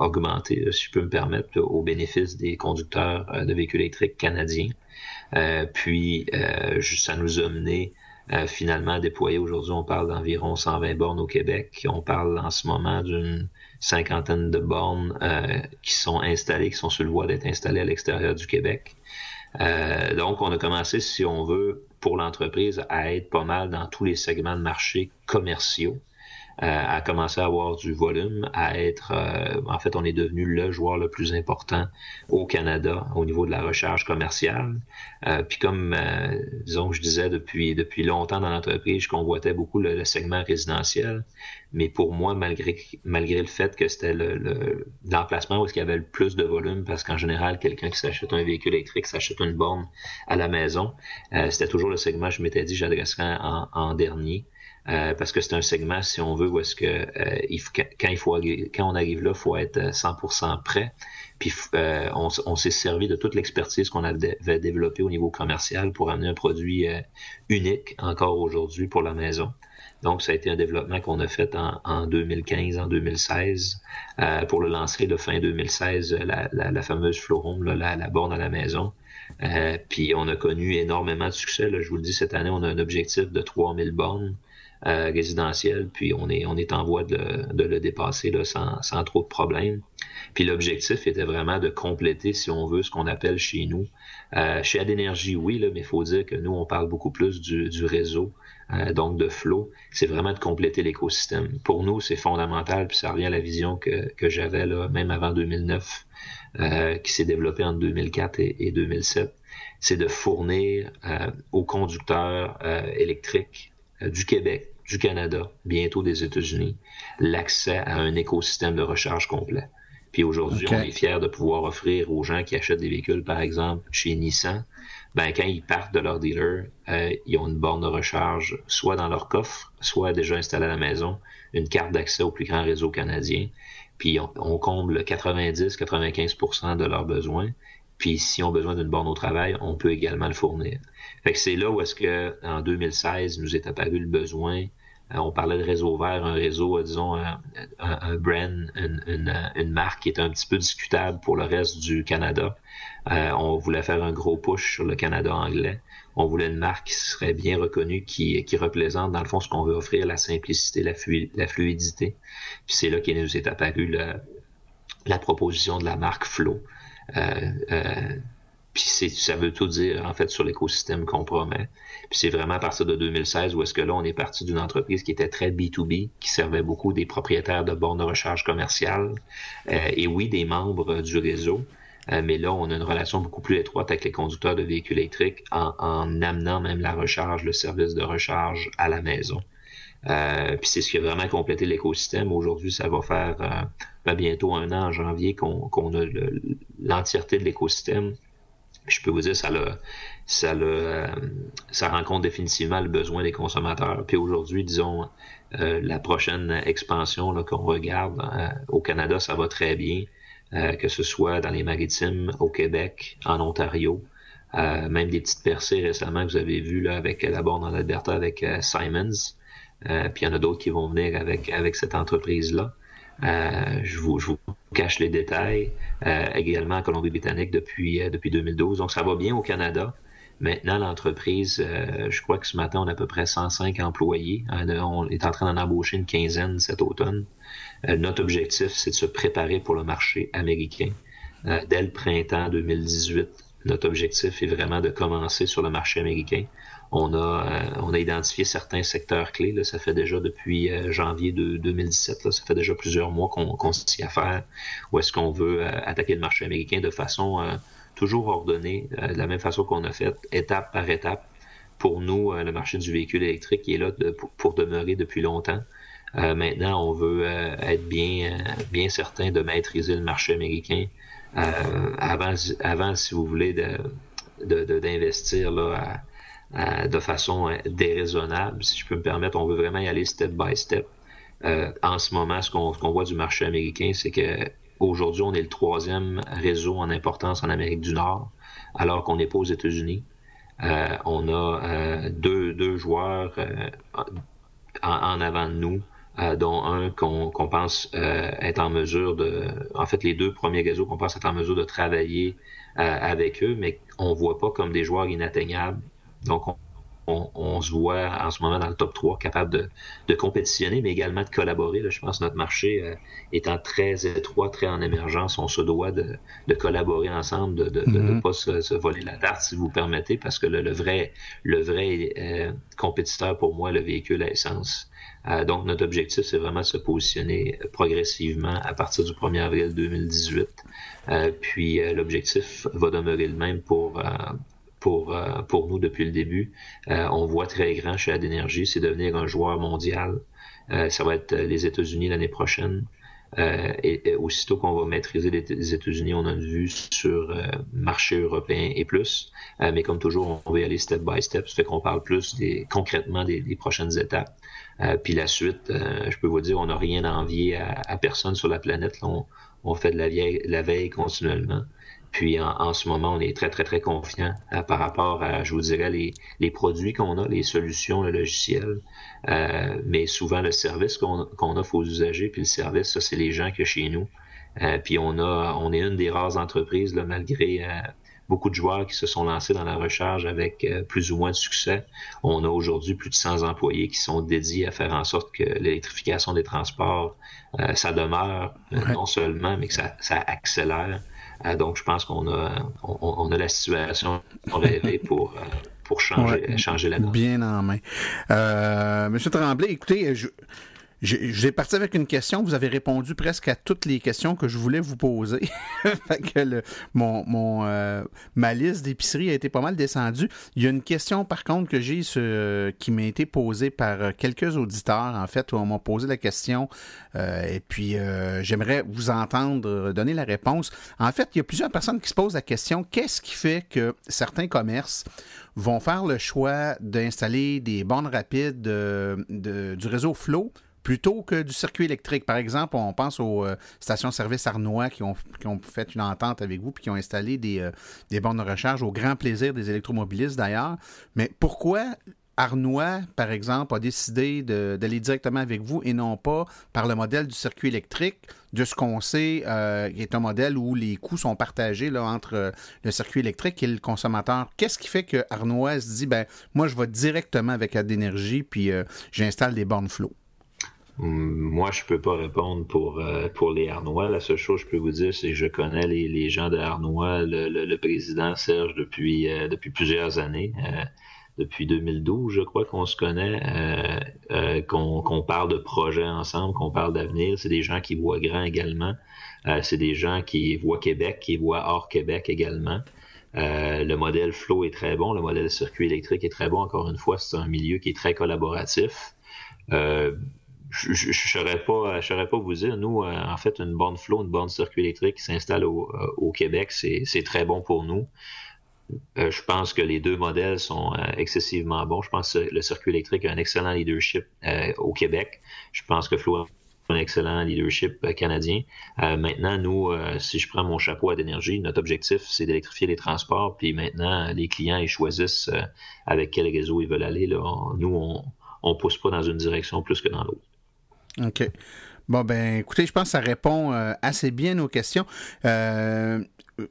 Speaker 6: augmenté, si je peux me permettre, au bénéfice des conducteurs de véhicules électriques canadiens. puis ça nous a mené euh, finalement déployé. Aujourd'hui, on parle d'environ 120 bornes au Québec. On parle en ce moment d'une cinquantaine de bornes euh, qui sont installées, qui sont sur le voie d'être installées à l'extérieur du Québec. Euh, donc, on a commencé, si on veut, pour l'entreprise, à être pas mal dans tous les segments de marché commerciaux. Euh, à commencer à avoir du volume, à être, euh, en fait, on est devenu le joueur le plus important au Canada au niveau de la recherche commerciale. Euh, puis comme, disons je disais depuis depuis longtemps dans l'entreprise, je convoitais beaucoup le, segment résidentiel, mais pour moi, malgré malgré le fait que c'était le, l'emplacement où il y avait le plus de volume, parce qu'en général, quelqu'un qui s'achète un véhicule électrique s'achète une borne à la maison, c'était toujours le segment, je m'étais dit, j'adresserais en, en dernier. Euh, parce que c'est un segment, si on veut, où est-ce que euh, il quand il faut quand on arrive là, il faut être 100% euh, prêt. Puis on, on s'est servi de toute l'expertise qu'on avait développée au niveau commercial pour amener un produit unique encore aujourd'hui pour la maison. Donc, ça a été un développement qu'on a fait en, en 2015, en 2016, euh, pour le lancer de fin 2016, la, la, la fameuse Flow la, la, borne à la maison. Euh, puis on a connu énormément de succès. Là. Je vous le dis, cette année, on a un objectif de 3000 bornes. Euh, résidentiel, puis on est, on est en voie de, de le dépasser là, sans, sans trop de problèmes. Puis l'objectif était vraiment de compléter, si on veut, ce qu'on appelle chez nous. Euh, chez Adénergie, oui, là, mais il faut dire que nous, on parle beaucoup plus du, du réseau, euh, donc de flow. C'est vraiment de compléter l'écosystème. Pour nous, c'est fondamental, puis ça revient à la vision que, que j'avais là, même avant 2009, euh, qui s'est développée entre 2004 et, et 2007. C'est de fournir euh, aux conducteurs électriques du Québec, du Canada, bientôt des États-Unis, l'accès à un écosystème de recharge complet. Puis aujourd'hui, on est fiers de pouvoir offrir aux gens qui achètent des véhicules, par exemple, chez Nissan, ben, quand ils partent de leur dealer, euh, ils ont une borne de recharge soit dans leur coffre, soit déjà installée à la maison, une carte d'accès au plus grand réseau canadien. Puis on, on comble 90-95% de leurs besoins. Puis s'ils ont besoin d'une borne au travail, on peut également le fournir. Fait que c'est là où est-ce que en 2016 nous est apparu le besoin. Euh, on parlait de réseau vert, un réseau, euh, disons, un, brand, une, une, marque qui est un petit peu discutable pour le reste du Canada. Euh, on voulait faire un gros push sur le Canada anglais. On voulait une marque qui serait bien reconnue, qui, qui représente dans le fond ce qu'on veut offrir, la simplicité, la, la fluidité. Puis c'est là qu'il nous est apparu la proposition de la marque Flow. Euh, euh, puis ça veut tout dire, en fait, sur l'écosystème qu'on promet. Puis c'est vraiment à partir de 2016 où est-ce que là, on est parti d'une entreprise qui était très B2B, qui servait beaucoup des propriétaires de bornes de recharge commerciales, euh, et oui, des membres du réseau. mais là, on a une relation beaucoup plus étroite avec les conducteurs de véhicules électriques en, en amenant même la recharge, le service de recharge à la maison. Puis c'est ce qui a vraiment complété l'écosystème. Aujourd'hui, ça va faire ben, bientôt un an en janvier qu'on a l'entièreté de l'écosystème. Je peux vous dire, ça, le, ça, le, ça rencontre définitivement le besoin des consommateurs. Puis aujourd'hui, disons, la prochaine expansion qu'on regarde au Canada, ça va très bien. Euh, que ce soit dans les maritimes, au Québec, en Ontario, euh, même des petites percées récemment que vous avez vues là, avec la borne en Alberta avec euh, puis il y en a d'autres qui vont venir avec, avec cette entreprise-là. je, vous, je vous cache les détails. également en Colombie-Britannique depuis, depuis 2012. Donc ça va bien au Canada. Maintenant, l'entreprise, je crois que ce matin, on a à peu près 105 employés. on est en train d'en embaucher une quinzaine cet automne. Euh, notre objectif, c'est de se préparer pour le marché américain. Euh, dès le printemps 2018, notre objectif est vraiment de commencer sur le marché américain. On a, euh, on a identifié certains secteurs clés. Là, ça fait déjà depuis janvier de 2017. Là, ça fait déjà plusieurs mois qu'on s'y affaire. Où est-ce qu'on veut attaquer le marché américain de façon toujours ordonnée, de la même façon qu'on a fait, étape par étape. Pour nous, le marché du véhicule électrique est là pour demeurer depuis longtemps. Euh, maintenant, on veut euh, être bien, euh, bien certain de maîtriser le marché américain avant, avant, si vous voulez, d'investir de, là, de façon déraisonnable. Si je peux me permettre, on veut vraiment y aller step by step. en ce moment, ce qu'on voit du marché américain, c'est que aujourd'hui, on est le troisième réseau en importance en Amérique du Nord, alors qu'on n'est pas aux États-Unis. on a deux, deux joueurs en, avant de nous euh, dont un qu'on pense euh, être en mesure de, en fait les deux premiers réseaux qu'on pense être en mesure de travailler euh, avec eux, mais on voit pas comme des joueurs inatteignables. Donc on, on, se voit en ce moment dans le top 3 capable de, de compétitionner, mais également de collaborer. Là, je pense que notre marché étant très étroit, très en émergence, on se doit de, de collaborer ensemble, de ne mm-hmm. pas se, se, voler la tarte, si vous permettez, parce que le, le vrai, le vrai compétiteur pour moi, le véhicule à essence. Euh, donc, notre objectif, c'est vraiment de se positionner progressivement à partir du 1er avril 2018. Euh, puis, euh, l'objectif va demeurer le même pour, pour, pour nous depuis le début. on voit très grand chez Adénergie, c'est devenir un joueur mondial. ça va être les États-Unis l'année prochaine. et, aussitôt qu'on va maîtriser les, États-Unis, on a une vue sur euh, marché européen et plus. mais comme toujours, on va aller step by step. Ça fait qu'on parle plus des, concrètement des, des prochaines étapes. Euh, puis la suite, euh, je peux vous dire, on n'a rien à envier à, personne sur la planète. on, fait de la, vieille, la veille continuellement. Puis en, ce moment, on est très, très, très confiant euh, par rapport à, je vous dirais, les, les produits qu'on a, les solutions, le logiciel, mais souvent le service qu'on offre aux usagers, puis le service, ça, c'est les gens que chez nous. puis on a, on est une des rares entreprises, là, malgré beaucoup de joueurs qui se sont lancés dans la recharge avec euh, plus ou moins de succès. On a aujourd'hui plus de 100 employés qui sont dédiés à faire en sorte que l'électrification des transports, euh, ça demeure euh, non seulement, mais que ça, ça accélère. Donc, je pense qu'on a, on, a la situation rêvée pour pour changer, changer la donne.
Speaker 2: Bien en main. Euh, Monsieur Tremblay, écoutez, je, j'ai parti avec une question. Vous avez répondu presque à toutes les questions que je voulais vous poser. fait que mon, mon euh, ma liste d'épicerie a été pas mal descendue. Il y a une question, par contre, que j'ai qui m'a été posée par euh, quelques auditeurs, en fait, où on m'a posé la question. Euh, et puis, j'aimerais vous entendre donner la réponse. En fait, il y a plusieurs personnes qui se posent la question qu'est-ce qui fait que certains commerces vont faire le choix d'installer des bornes rapides du réseau Flow plutôt que du circuit électrique. Par exemple, on pense aux euh, stations-service Arnois qui ont, fait une entente avec vous puis qui ont installé des, euh, des bornes de recharge au grand plaisir des électromobilistes d'ailleurs. Mais pourquoi Arnois, par exemple, a décidé d'aller directement avec vous et non pas par le modèle du circuit électrique, de ce qu'on sait, euh, qui est un modèle où les coûts sont partagés là, entre le circuit électrique et le consommateur. Qu'est-ce qui fait que Arnois se dit, ben, moi, je vais directement avec d'énergie puis j'installe des bornes flow?
Speaker 6: Moi, je peux pas répondre pour euh, pour les Arnois. La seule chose que je peux vous dire, c'est que je connais les, les gens de Arnois, le, le, président Serge depuis euh, depuis plusieurs années. Euh, depuis 2012, je crois qu'on se connaît, qu'on parle de projets ensemble, qu'on parle d'avenir. C'est des gens qui voient grand également. c'est des gens qui voient Québec, qui voient hors Québec également. le modèle Flow est très bon, le modèle circuit électrique est très bon. Encore une fois, c'est un milieu qui est très collaboratif. Je ne saurais pas, pas vous dire. Nous, en fait, une borne flow, une borne circuit électrique qui s'installe au, au, Québec, c'est très bon pour nous. Euh, je pense que les deux modèles sont euh, excessivement bons. Je pense que le circuit électrique a un excellent leadership euh, au Québec. Je pense que Flo a un excellent leadership canadien. maintenant, nous, si je prends mon chapeau à d'énergie, notre objectif, c'est d'électrifier les transports. Puis maintenant, les clients, ils choisissent avec quel réseau ils veulent aller. Là. Nous, on ne pousse pas dans une direction plus que dans l'autre.
Speaker 2: OK. Bon, ben, écoutez, je pense que ça répond assez bien aux questions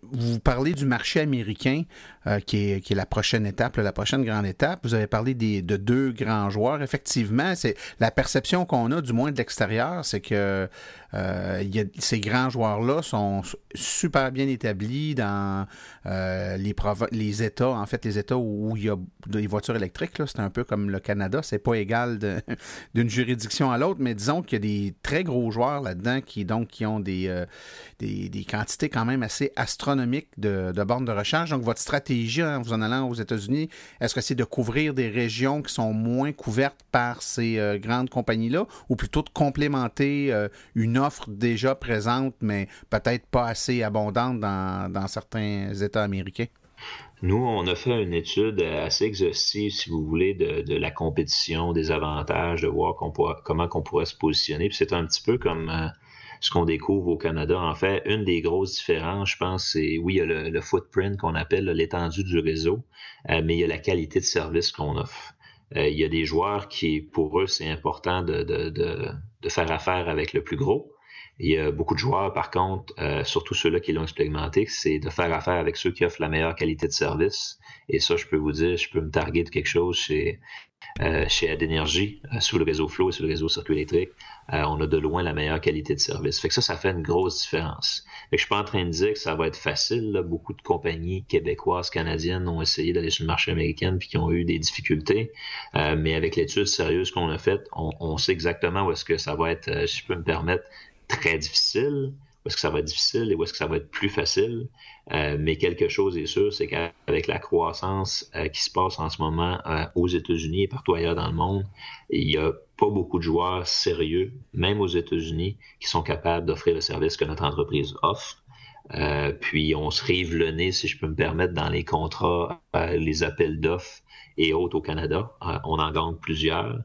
Speaker 2: vous parlez du marché américain, euh, qui, est, la prochaine étape, la prochaine grande étape. Vous avez parlé des, de deux grands joueurs. Effectivement, c'est la perception qu'on a, du moins de l'extérieur, c'est que euh, ces grands joueurs-là sont super bien établis dans euh, les, États, en fait, les États où, il y a des voitures électriques. C'est un peu comme le Canada, c'est pas égal d'une juridiction à l'autre, mais disons qu'il y a des très gros joueurs là-dedans qui donc qui ont des, des, des, quantités quand même assez astronomiques de, de bornes de recharge. Donc, votre stratégie en vous en allant aux États-Unis, est-ce que c'est de couvrir des régions qui sont moins couvertes par ces euh, grandes compagnies-là, ou plutôt de complémenter une offre déjà présente, mais peut-être pas assez abondante dans, certains États américains?
Speaker 6: Nous, on a fait une étude assez exhaustive, si vous voulez, de, la compétition, des avantages, de voir comment on pourrait se positionner. c'est un petit peu comme euh, ce qu'on découvre au Canada. En fait, une des grosses différences, je pense, c'est oui, il y a le, footprint qu'on appelle l'étendue du réseau, euh, mais il y a la qualité de service qu'on offre. Euh, il y a des joueurs qui, pour eux, c'est important de, de, faire affaire avec le plus gros. Il y a beaucoup de joueurs, par contre, euh, surtout ceux-là qui l'ont expérimenté, c'est de faire affaire avec ceux qui offrent la meilleure qualité de service. Et ça, je peux vous dire, je peux me targuer de quelque chose euh, chez Adénergie, euh, sous le réseau Flow et sous le réseau circuit électrique. on a de loin la meilleure qualité de service. Fait que ça, ça fait une grosse différence. Fait que je suis pas en train de dire que ça va être facile. Beaucoup de compagnies québécoises, canadiennes ont essayé d'aller sur le marché américain puis qui ont eu des difficultés. mais avec l'étude sérieuse qu'on a faite, on, on, sait exactement où est-ce que ça va être, si je peux me permettre, très difficile, où est-ce que ça va être difficile et où est-ce que ça va être plus facile. Euh, mais quelque chose est sûr, c'est qu'avec la croissance euh, qui se passe en ce moment euh, aux États-Unis et partout ailleurs dans le monde, il n'y a pas beaucoup de joueurs sérieux, même aux États-Unis, qui sont capables d'offrir le service que notre entreprise offre. puis on se rive le nez, si je peux me permettre, dans les contrats, les appels d'offres et autres au Canada. on en gagne plusieurs.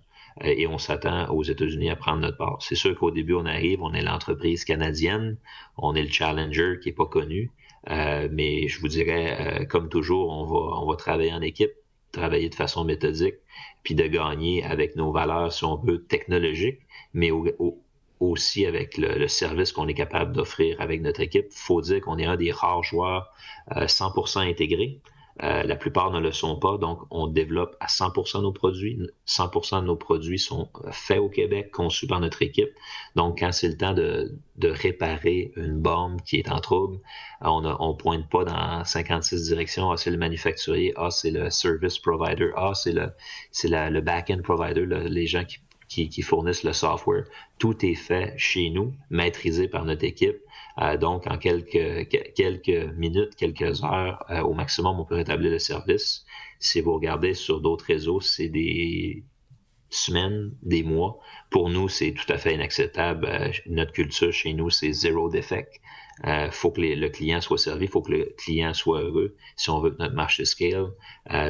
Speaker 6: Euh, et on s'attend aux États-Unis à prendre notre part. C'est sûr qu'au début, on arrive, on est l'entreprise canadienne, on est le challenger qui est pas connu, euh, mais je vous dirais, euh, comme toujours, on va, on va travailler en équipe, travailler de façon méthodique, puis de gagner avec nos valeurs, si on veut, technologiques, mais aussi avec le, service qu'on est capable d'offrir avec notre équipe. Faut dire qu'on est un des rares joueurs 100% intégrés. Euh, la plupart ne le sont pas, donc on développe à 100% nos produits. 100% de nos produits sont euh, faits au Québec, conçus par notre équipe. Donc quand c'est le temps de, réparer une bombe qui est en trouble, euh, on ne pointe pas dans 56 directions. Ah, c'est le manufacturier. Ah, c'est le service provider. Ah, c'est le, back-end provider, les gens qui qui, fournissent le software. Tout est fait chez nous, maîtrisé par notre équipe. Euh, donc, en quelques, quelques minutes, quelques heures, euh, au maximum, on peut rétablir le service. Si vous regardez sur d'autres réseaux, c'est des semaines, des mois. Pour nous, c'est tout à fait inacceptable. Euh, notre culture chez nous, c'est zéro défect. Il faut que le client soit servi, il faut que le client soit heureux si on veut que notre marché scale.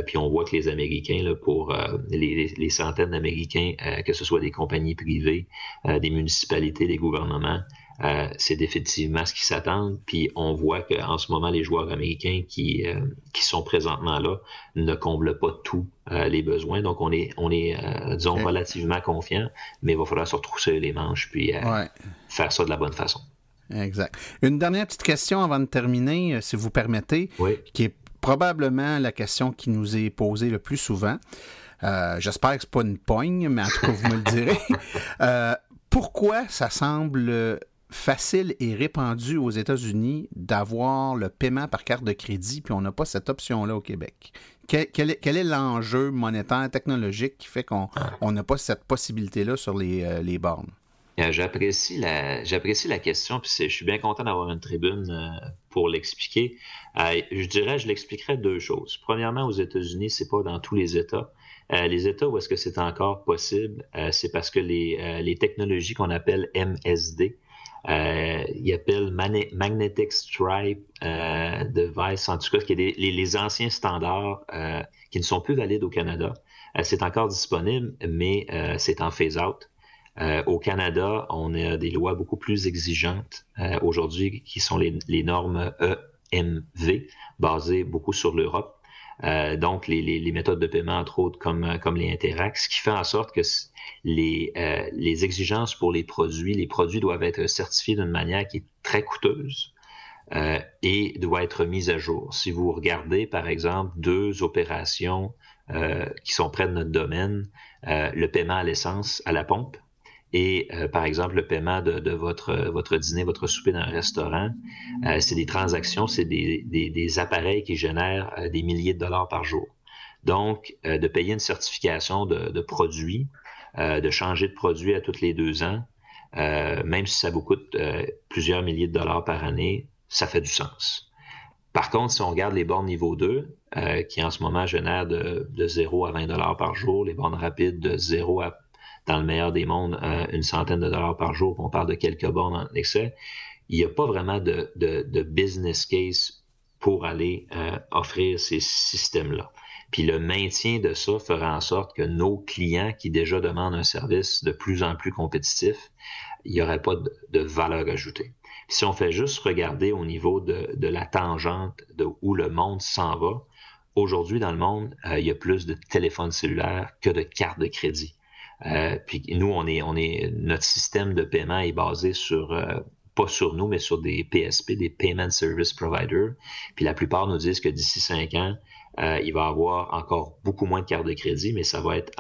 Speaker 6: puis on voit que les Américains, là, pour les, les, centaines d'Américains, que ce soit des compagnies privées, des municipalités, des gouvernements, euh, c'est définitivement ce qui s'attend. Puis on voit qu'en ce moment, les joueurs américains qui, euh, qui sont présentement là ne comblent pas tous euh, les besoins. Donc on est, on est disons, relativement confiant, mais il va falloir se retrousser les manches puis faire ça de la bonne façon.
Speaker 2: Exact. Une dernière petite question avant de terminer, si vous permettez, qui est probablement la question qui nous est posée le plus souvent. J'espère que ce n'est pas une poigne, mais en tout cas, vous me le direz. pourquoi ça semble facile et répandu aux États-Unis d'avoir le paiement par carte de crédit, puis on n'a pas cette option-là au Québec. Quel, est, l'enjeu monétaire, technologique qui fait qu'on n'a pas cette possibilité-là sur les, euh, les bornes?
Speaker 6: J'apprécie la, la question, puis je suis bien content d'avoir une tribune euh, pour l'expliquer. Euh, je dirais, je l'expliquerai deux choses. Premièrement, aux États-Unis, c'est pas dans tous les États. les États où est-ce que c'est encore possible, c'est parce que les, les technologies qu'on appelle MSD, ils appellent Magnetic Stripe Device, en tout cas, qui est les, les, anciens standards qui ne sont plus valides au Canada. c'est encore disponible, mais c'est en phase-out. Euh, au Canada, on a des lois beaucoup plus exigeantes euh, aujourd'hui qui sont les, normes EMV, basées beaucoup sur l'Europe. Euh, donc, les, méthodes de paiement, entre autres, comme, les Interact, ce qui fait en sorte que les, les exigences pour les produits, les produits doivent être certifiés d'une manière qui est très coûteuse. et doit être mise à jour. Si vous regardez, par exemple, deux opérations qui sont près de notre domaine, le paiement à l'essence à la pompe, et euh, par exemple le paiement de, votre, votre dîner, votre souper dans un restaurant, euh, c'est des transactions, c'est des, des, appareils qui génèrent euh, des milliers de dollars par jour. Donc, de payer une certification de, de produit, de changer de produit à tous les deux ans, même si ça vous coûte plusieurs milliers de dollars par année, ça fait du sens. Par contre, si on regarde les bornes niveau 2, qui en ce moment génèrent de, de 0 à 20 dollars par jour, les bornes rapides de 0 à dans le meilleur des mondes, euh, une centaine de dollars par jour, on parle de quelques bornes en excès, il n'y a pas vraiment de, business case pour aller euh, offrir ces systèmes-là. Puis le maintien de ça fera en sorte que nos clients qui déjà demandent un service de plus en plus compétitif, il n'y aurait pas de, valeur ajoutée. si on fait juste regarder au niveau de, la tangente de où le monde s'en va, aujourd'hui dans le monde, euh, il y a plus de téléphones cellulaires que de cartes de crédit. Euh, puis nous, on est, on est, notre système de paiement est basé sur, euh, pas sur nous, mais sur des PSP, des Payment Service Providers. Puis la plupart nous disent que d'ici cinq ans, euh, il va avoir encore beaucoup moins de cartes de crédit, mais ça va être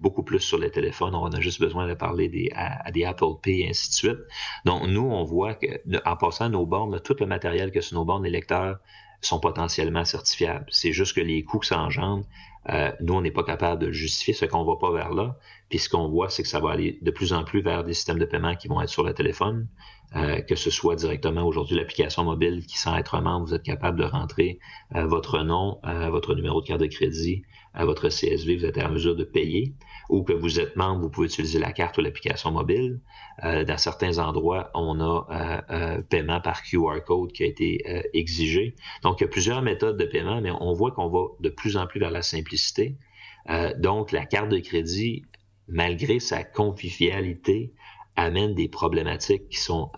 Speaker 6: beaucoup plus sur les téléphones. On a juste besoin de parler à, des Apple Pay et ainsi de suite. Donc, nous, on voit que en passant nos bornes, tout le matériel que sur nos bornes, les lecteurs sont potentiellement certifiables. C'est juste que les coûts que ça engendre, euh, nous, on n'est pas capable de justifier ce qu'on va pas vers là. Puis ce qu'on voit, c'est que ça va aller de plus en plus vers des systèmes de paiement qui vont être sur le téléphone, euh, que ce soit directement aujourd'hui l'application mobile qui, sans être membre, vous êtes capable de rentrer euh, votre nom, votre numéro de carte de crédit, votre CSV, vous êtes en mesure de payer ou que vous êtes membre, vous pouvez utiliser la carte ou l'application mobile. Euh, dans certains endroits, on a euh, euh paiement par QR code qui a été euh, exigé. Donc, il y a plusieurs méthodes de paiement, mais on voit qu'on va de plus en plus vers la simplicité. donc, la carte de crédit, malgré sa convivialité, amène des problématiques qui sont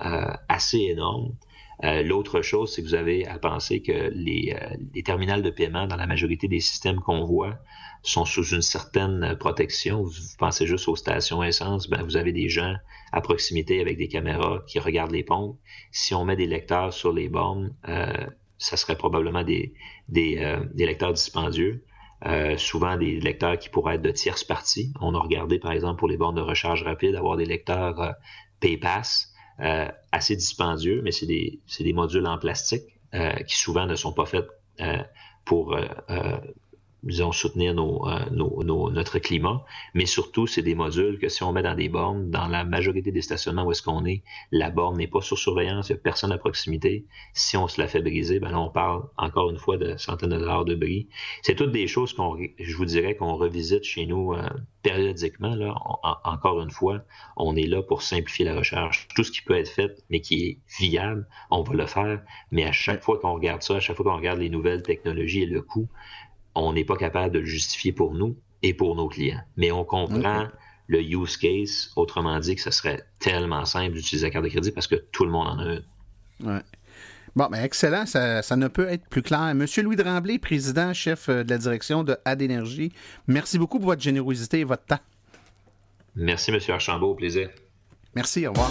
Speaker 6: assez énormes. L'autre chose, c'est que vous avez à penser que les, les, terminales de paiement dans la majorité des systèmes qu'on voit sont sous une certaine protection. Vous pensez juste aux stations essence, ben vous avez des gens à proximité avec des caméras qui regardent les pompes. Si on met des lecteurs sur les bornes, euh, ça serait probablement des, des, euh, des lecteurs dispendieux. Euh, souvent des lecteurs qui pourraient être de tierces parties. On a regardé, par exemple, pour les bornes de recharge rapide, avoir des lecteurs euh, PayPass euh, assez dispendieux, mais c'est des, des modules en plastique qui souvent ne sont pas faits pour disons, soutenir nos, euh, nos, nos, notre climat, mais surtout, c'est des modules que si on met dans des bornes, dans la majorité des stationnements où est-ce qu'on est, la borne n'est pas sur surveillance, il n'y a personne à proximité. Si on se la fait briser, ben là, on parle encore une fois de centaines de dollars de bris. C'est toutes des choses qu'on, je vous dirais, qu'on revisite chez nous euh, périodiquement. Là, encore une fois, on est là pour simplifier la recherche. Tout ce qui peut être fait, mais qui est viable, on va le faire. Mais à chaque fois qu'on regarde ça, à chaque fois qu'on regarde les nouvelles technologies et le coût, on n'est pas capable de le justifier pour nous et pour nos clients. Mais on comprend le use case, autrement dit que ce serait tellement simple d'utiliser la carte de crédit parce que tout le monde en a une.
Speaker 2: Ouais. Bon, ben excellent, ça, ne peut être plus clair. Monsieur Louis Tremblay, président, chef euh, de la direction de Adénergie, merci beaucoup pour votre générosité et votre temps.
Speaker 6: Merci, Monsieur Archambault, au plaisir.
Speaker 2: Merci, au revoir.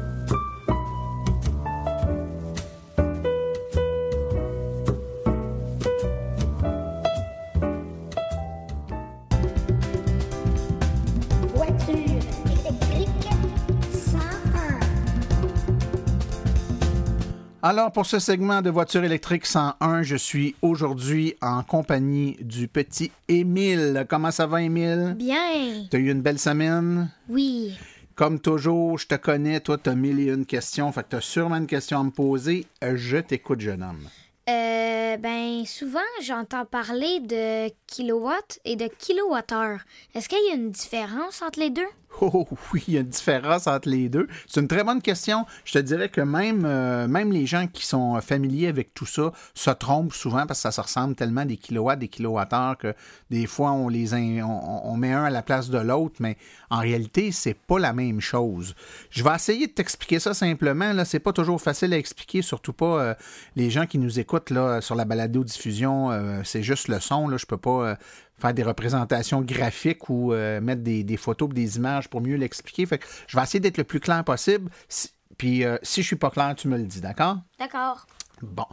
Speaker 2: Alors, pour ce segment de Voiture électrique 101, je suis aujourd'hui en compagnie du petit Émile. Comment ça va, Émile?
Speaker 7: Bien.
Speaker 2: T'as eu une belle semaine?
Speaker 7: Oui.
Speaker 2: Comme toujours, je te connais, toi, t'as mille et une questions, fait que t'as sûrement une question à me poser. Je t'écoute, jeune homme.
Speaker 7: Euh, ben, souvent, j'entends parler de kilowatts et de kilowattheure. Est-ce qu'il y a une différence entre les deux?
Speaker 2: Oh oui, il y a une différence entre les deux. C'est une très bonne question. Je te dirais que même, euh, même les gens qui sont familiers avec tout ça se trompent souvent parce que ça se ressemble tellement des kilowatts, des kilowattheures que des fois on les on, met un à la place de l'autre, mais en réalité, c'est pas la même chose. Je vais essayer de t'expliquer ça simplement. Là, c'est pas toujours facile à expliquer, surtout pas euh, les gens qui nous écoutent là, sur la balado-diffusion. euh, c'est juste le son. Là, je peux pas faire des représentations graphiques ou euh, mettre des, des photos ou des images pour mieux l'expliquer. Fait que je vais essayer d'être le plus clair possible. Si- puis euh, si je suis pas clair, tu me le dis, d'accord?
Speaker 7: D'accord.
Speaker 2: Bon.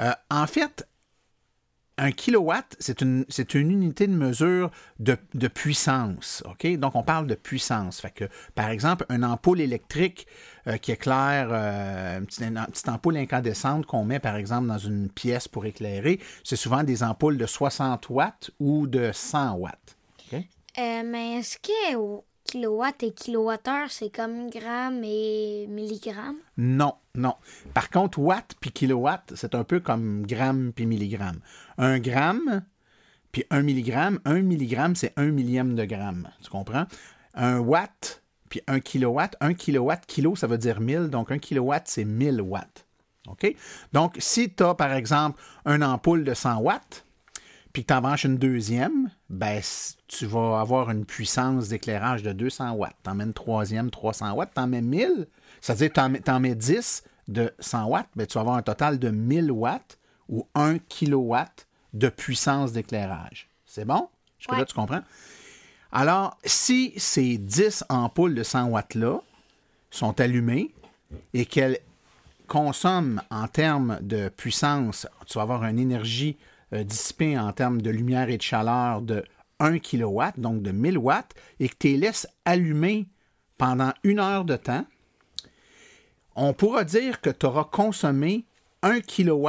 Speaker 2: Euh, en fait, un kilowatt, c'est une, une unité de mesure de, de puissance. Donc, on parle de puissance. Fait par exemple, une ampoule électrique euh, qui éclaire, euh, une, petite, ampoule incandescente qu'on met, par exemple, dans une pièce pour éclairer, c'est souvent des ampoules de 60 watts ou de 100 watts.
Speaker 7: Euh, mais est-ce au- kilowatt et kilowattheure, c'est comme grammes et milligrammes?
Speaker 2: Non, non. Par contre, watt puis kilowatt, c'est un peu comme gramme puis milligramme. Un gramme puis un milligramme, un milligramme, c'est un millième de gramme. Tu comprends? Un watt puis un kilowatt, un kilowatt, kilo, ça veut dire 1000, donc un kilowatt, c'est 1000 watts. OK? Donc, si tu as, par exemple, une ampoule de 100 watts, puis que tu en branches une deuxième, ben, tu vas avoir une puissance d'éclairage de 200 watts. Tu en mets une troisième, 300 watts. Tu en mets 1000, c'est-à-dire que tu en mets 10 de 100 watts, ben, tu vas avoir un total de 1000 watts ou 1 kilowatt de puissance d'éclairage. C'est bon? Jusque-là,
Speaker 7: Ouais.
Speaker 2: tu comprends? Alors, si ces 10 ampoules de 100 watts-là sont allumées et qu'elles consomment en termes de puissance, tu vas avoir une énergie euh, dissipée en termes de lumière et de chaleur de 1 kW, donc de 1000 watts, et que tu les laisses allumer pendant une heure de temps, on pourra dire que tu auras consommé 1 kW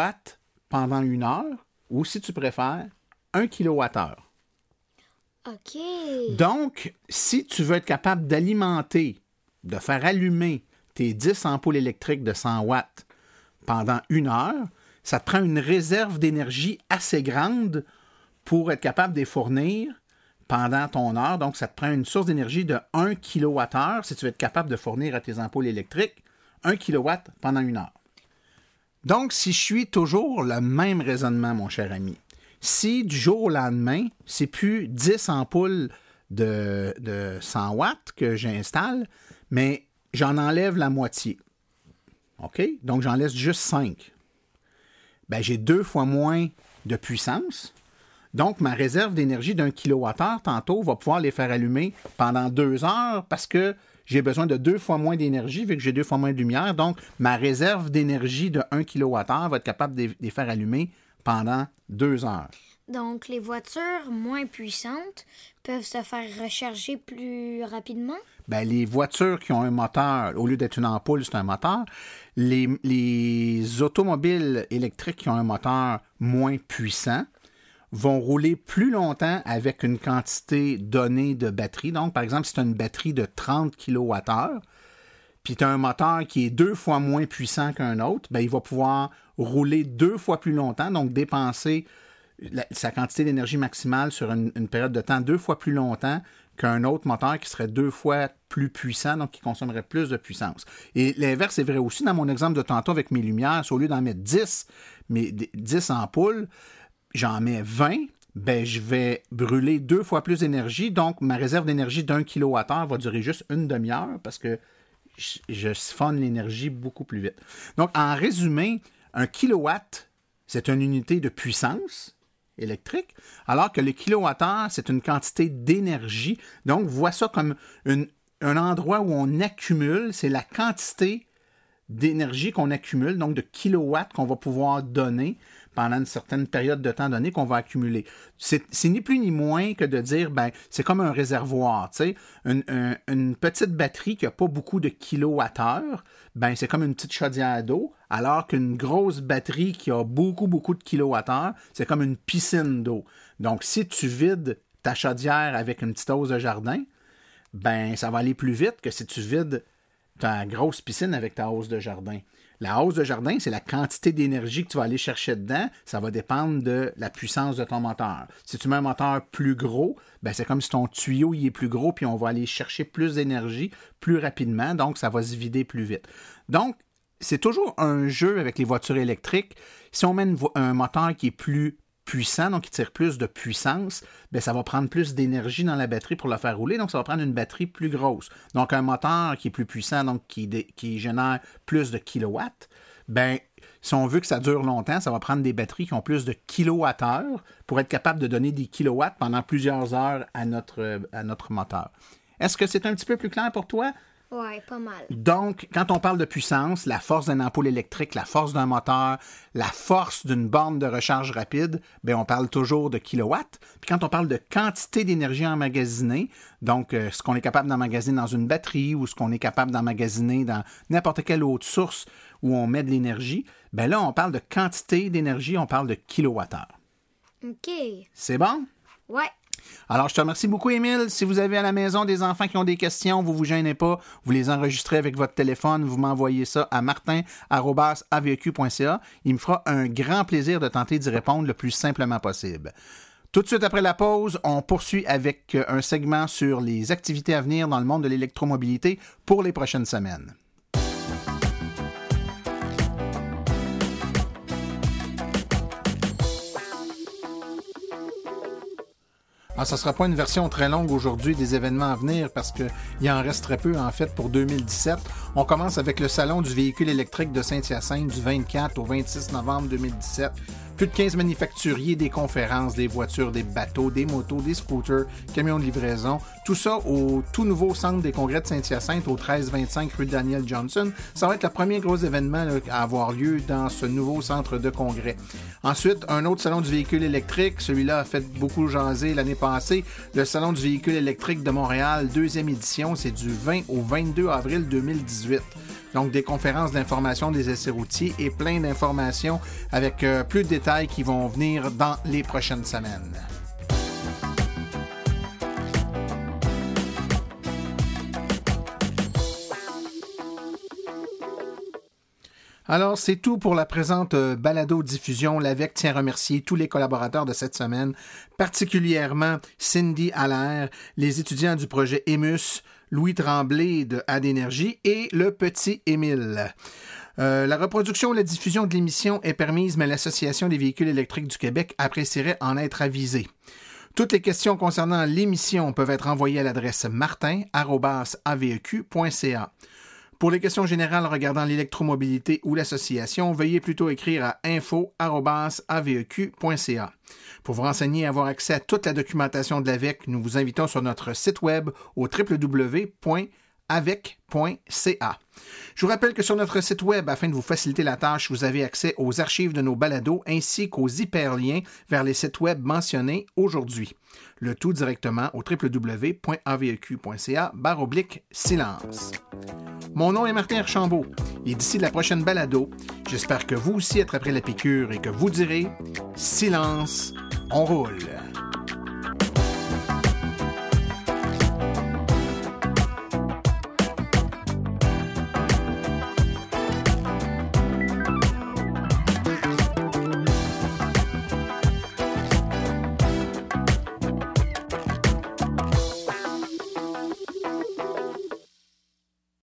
Speaker 2: pendant une heure, ou si tu préfères, 1 kWh.
Speaker 7: OK.
Speaker 2: Donc, si tu veux être capable d'alimenter, de faire allumer tes 10 ampoules électriques de 100 watts pendant une heure, ça te prend une réserve d'énergie assez grande pour être capable de les fournir pendant ton heure. Donc, ça te prend une source d'énergie de 1 kWh si tu veux être capable de fournir à tes ampoules électriques 1 kW pendant une heure. Donc, si je suis toujours le même raisonnement, mon cher ami, si du jour au lendemain, c'est plus 10 ampoules de, de 100 watts que j'installe, mais j'en enlève la moitié. OK? Donc, j'en laisse juste 5. Ben, j'ai deux fois moins de puissance. Donc, ma réserve d'énergie d'un kilowattheure, tantôt, va pouvoir les faire allumer pendant deux heures parce que j'ai besoin de deux fois moins d'énergie vu que j'ai deux fois moins de lumière. Donc, ma réserve d'énergie de 1 kWh va être capable de les faire allumer pendant deux heures.
Speaker 7: Donc, les voitures moins puissantes peuvent se faire recharger plus rapidement?
Speaker 2: Ben, les voitures qui ont un moteur, au lieu d'être une ampoule, c'est un moteur. Les, les automobiles électriques qui ont un moteur moins puissant vont rouler plus longtemps avec une quantité donnée de batterie. Donc, par exemple, si tu as une batterie de 30 kWh, puis tu as un moteur qui est deux fois moins puissant qu'un autre, ben, il va pouvoir rouler deux fois plus longtemps, donc dépenser sa quantité d'énergie maximale sur une période de temps deux fois plus longtemps qu'un autre moteur qui serait deux fois plus puissant, donc qui consommerait plus de puissance. Et l'inverse est vrai aussi dans mon exemple de tantôt avec mes lumières. Si au lieu d'en mettre 10, mais 10 ampoules, j'en mets 20, ben, je vais brûler deux fois plus d'énergie. Donc, ma réserve d'énergie d'un kilowattheure va durer juste une demi-heure parce que je, je l'énergie beaucoup plus vite. Donc, en résumé, un kilowatt c'est une unité de puissance électrique, alors que le kilowattheure, c'est une quantité d'énergie. Donc, vois ça comme un endroit où on accumule, c'est la quantité d'énergie qu'on accumule, donc de kilowatts qu'on va pouvoir donner pendant une certaine période de temps donné qu'on va accumuler. C'est ni plus ni moins que de dire, ben, c'est comme un réservoir, tu une, petite batterie qui n'a pas beaucoup de kilowattheures, ben, c'est comme une petite chaudière d'eau, alors qu'une grosse batterie qui a beaucoup, beaucoup de kilowattheures, c'est comme une piscine d'eau. Donc, si tu vides ta chaudière avec une petite hausse de jardin, ben, ça va aller plus vite que si tu vides ta grosse piscine avec ta hausse de jardin. La hausse de jardin, c'est la quantité d'énergie que tu vas aller chercher dedans. Ça va dépendre de la puissance de ton moteur. Si tu mets un moteur plus gros, ben c'est comme si ton tuyau il est plus gros, puis on va aller chercher plus d'énergie plus rapidement, donc ça va se vider plus vite. Donc, c'est toujours un jeu avec les voitures électriques. Si on met un moteur qui est plus puissant, donc qui tire plus de puissance, bien, ça va prendre plus d'énergie dans la batterie pour la faire rouler, donc ça va prendre une batterie plus grosse. Donc un moteur qui est plus puissant, donc qui, génère plus de kilowatts, ben si on veut que ça dure longtemps, ça va prendre des batteries qui ont plus de kilowattheures pour être capable de donner des kilowatts pendant plusieurs heures à notre, à notre moteur. Est-ce que c'est un petit peu plus clair pour toi?
Speaker 7: Oui, pas mal.
Speaker 2: Donc, quand on parle de puissance, la force d'une ampoule électrique, la force d'un moteur, la force d'une borne de recharge rapide, bien, on parle toujours de kilowatts. Puis quand on parle de quantité d'énergie emmagasinée, donc euh, ce qu'on est capable d'emmagasiner dans une batterie ou ce qu'on est capable d'emmagasiner dans n'importe quelle autre source où on met de l'énergie, bien là, on parle de quantité d'énergie, on parle de kilowattheure.
Speaker 7: OK.
Speaker 2: C'est bon?
Speaker 7: Ouais.
Speaker 2: Alors, je te remercie beaucoup, Émile. Si vous avez à la maison des enfants qui ont des questions, vous ne vous gênez pas, vous les enregistrez avec votre téléphone, vous m'envoyez ça à martin.aveq.ca. Il me fera un grand plaisir de tenter d'y répondre le plus simplement possible. Tout de suite après la pause, on poursuit avec un segment sur les activités à venir dans le monde de l'électromobilité pour les prochaines semaines. Ah, ça ne sera pas une version très longue aujourd'hui des événements à venir parce qu'il en reste très peu en fait pour 2017. On commence avec le Salon du véhicule électrique de Saint-Hyacinthe du 24 au 26 novembre 2017. Plus de 15 manufacturiers, des conférences, des voitures, des bateaux, des motos, des scooters, camions de livraison. Tout ça au tout nouveau centre des congrès de Saint-Hyacinthe au 1325 rue Daniel Johnson. Ça va être le premier gros événement à avoir lieu dans ce nouveau centre de congrès. Ensuite, un autre salon du véhicule électrique. Celui-là a fait beaucoup jaser l'année passée. Le salon du véhicule électrique de Montréal, deuxième édition. C'est du 20 au 22 avril 2018. Donc, des conférences d'information des essais routiers et plein d'informations avec euh, plus de détails qui vont venir dans les prochaines semaines. Alors, c'est tout pour la présente euh, balado-diffusion. L'AVEC tient à remercier tous les collaborateurs de cette semaine, particulièrement Cindy Allaire, les étudiants du projet EMUS, Louis Tremblay de Adénergie et le petit Émile. Euh, la reproduction ou la diffusion de l'émission est permise, mais l'Association des véhicules électriques du Québec apprécierait en être avisée. Toutes les questions concernant l'émission peuvent être envoyées à l'adresse martin.aveq.ca. Pour les questions générales regardant l'électromobilité ou l'association, veuillez plutôt écrire à info.aveq.ca. Pour vous renseigner et avoir accès à toute la documentation de l'AVEC, nous vous invitons sur notre site web au www.avec.ca. Je vous rappelle que sur notre site web, afin de vous faciliter la tâche, vous avez accès aux archives de nos balados ainsi qu'aux hyperliens vers les sites web mentionnés aujourd'hui. Le tout directement au www.aveq.ca oblique silence. Mon nom est Martin Archambault et d'ici la prochaine balado, j'espère que vous aussi attraperez la piqûre et que vous direz silence, on roule.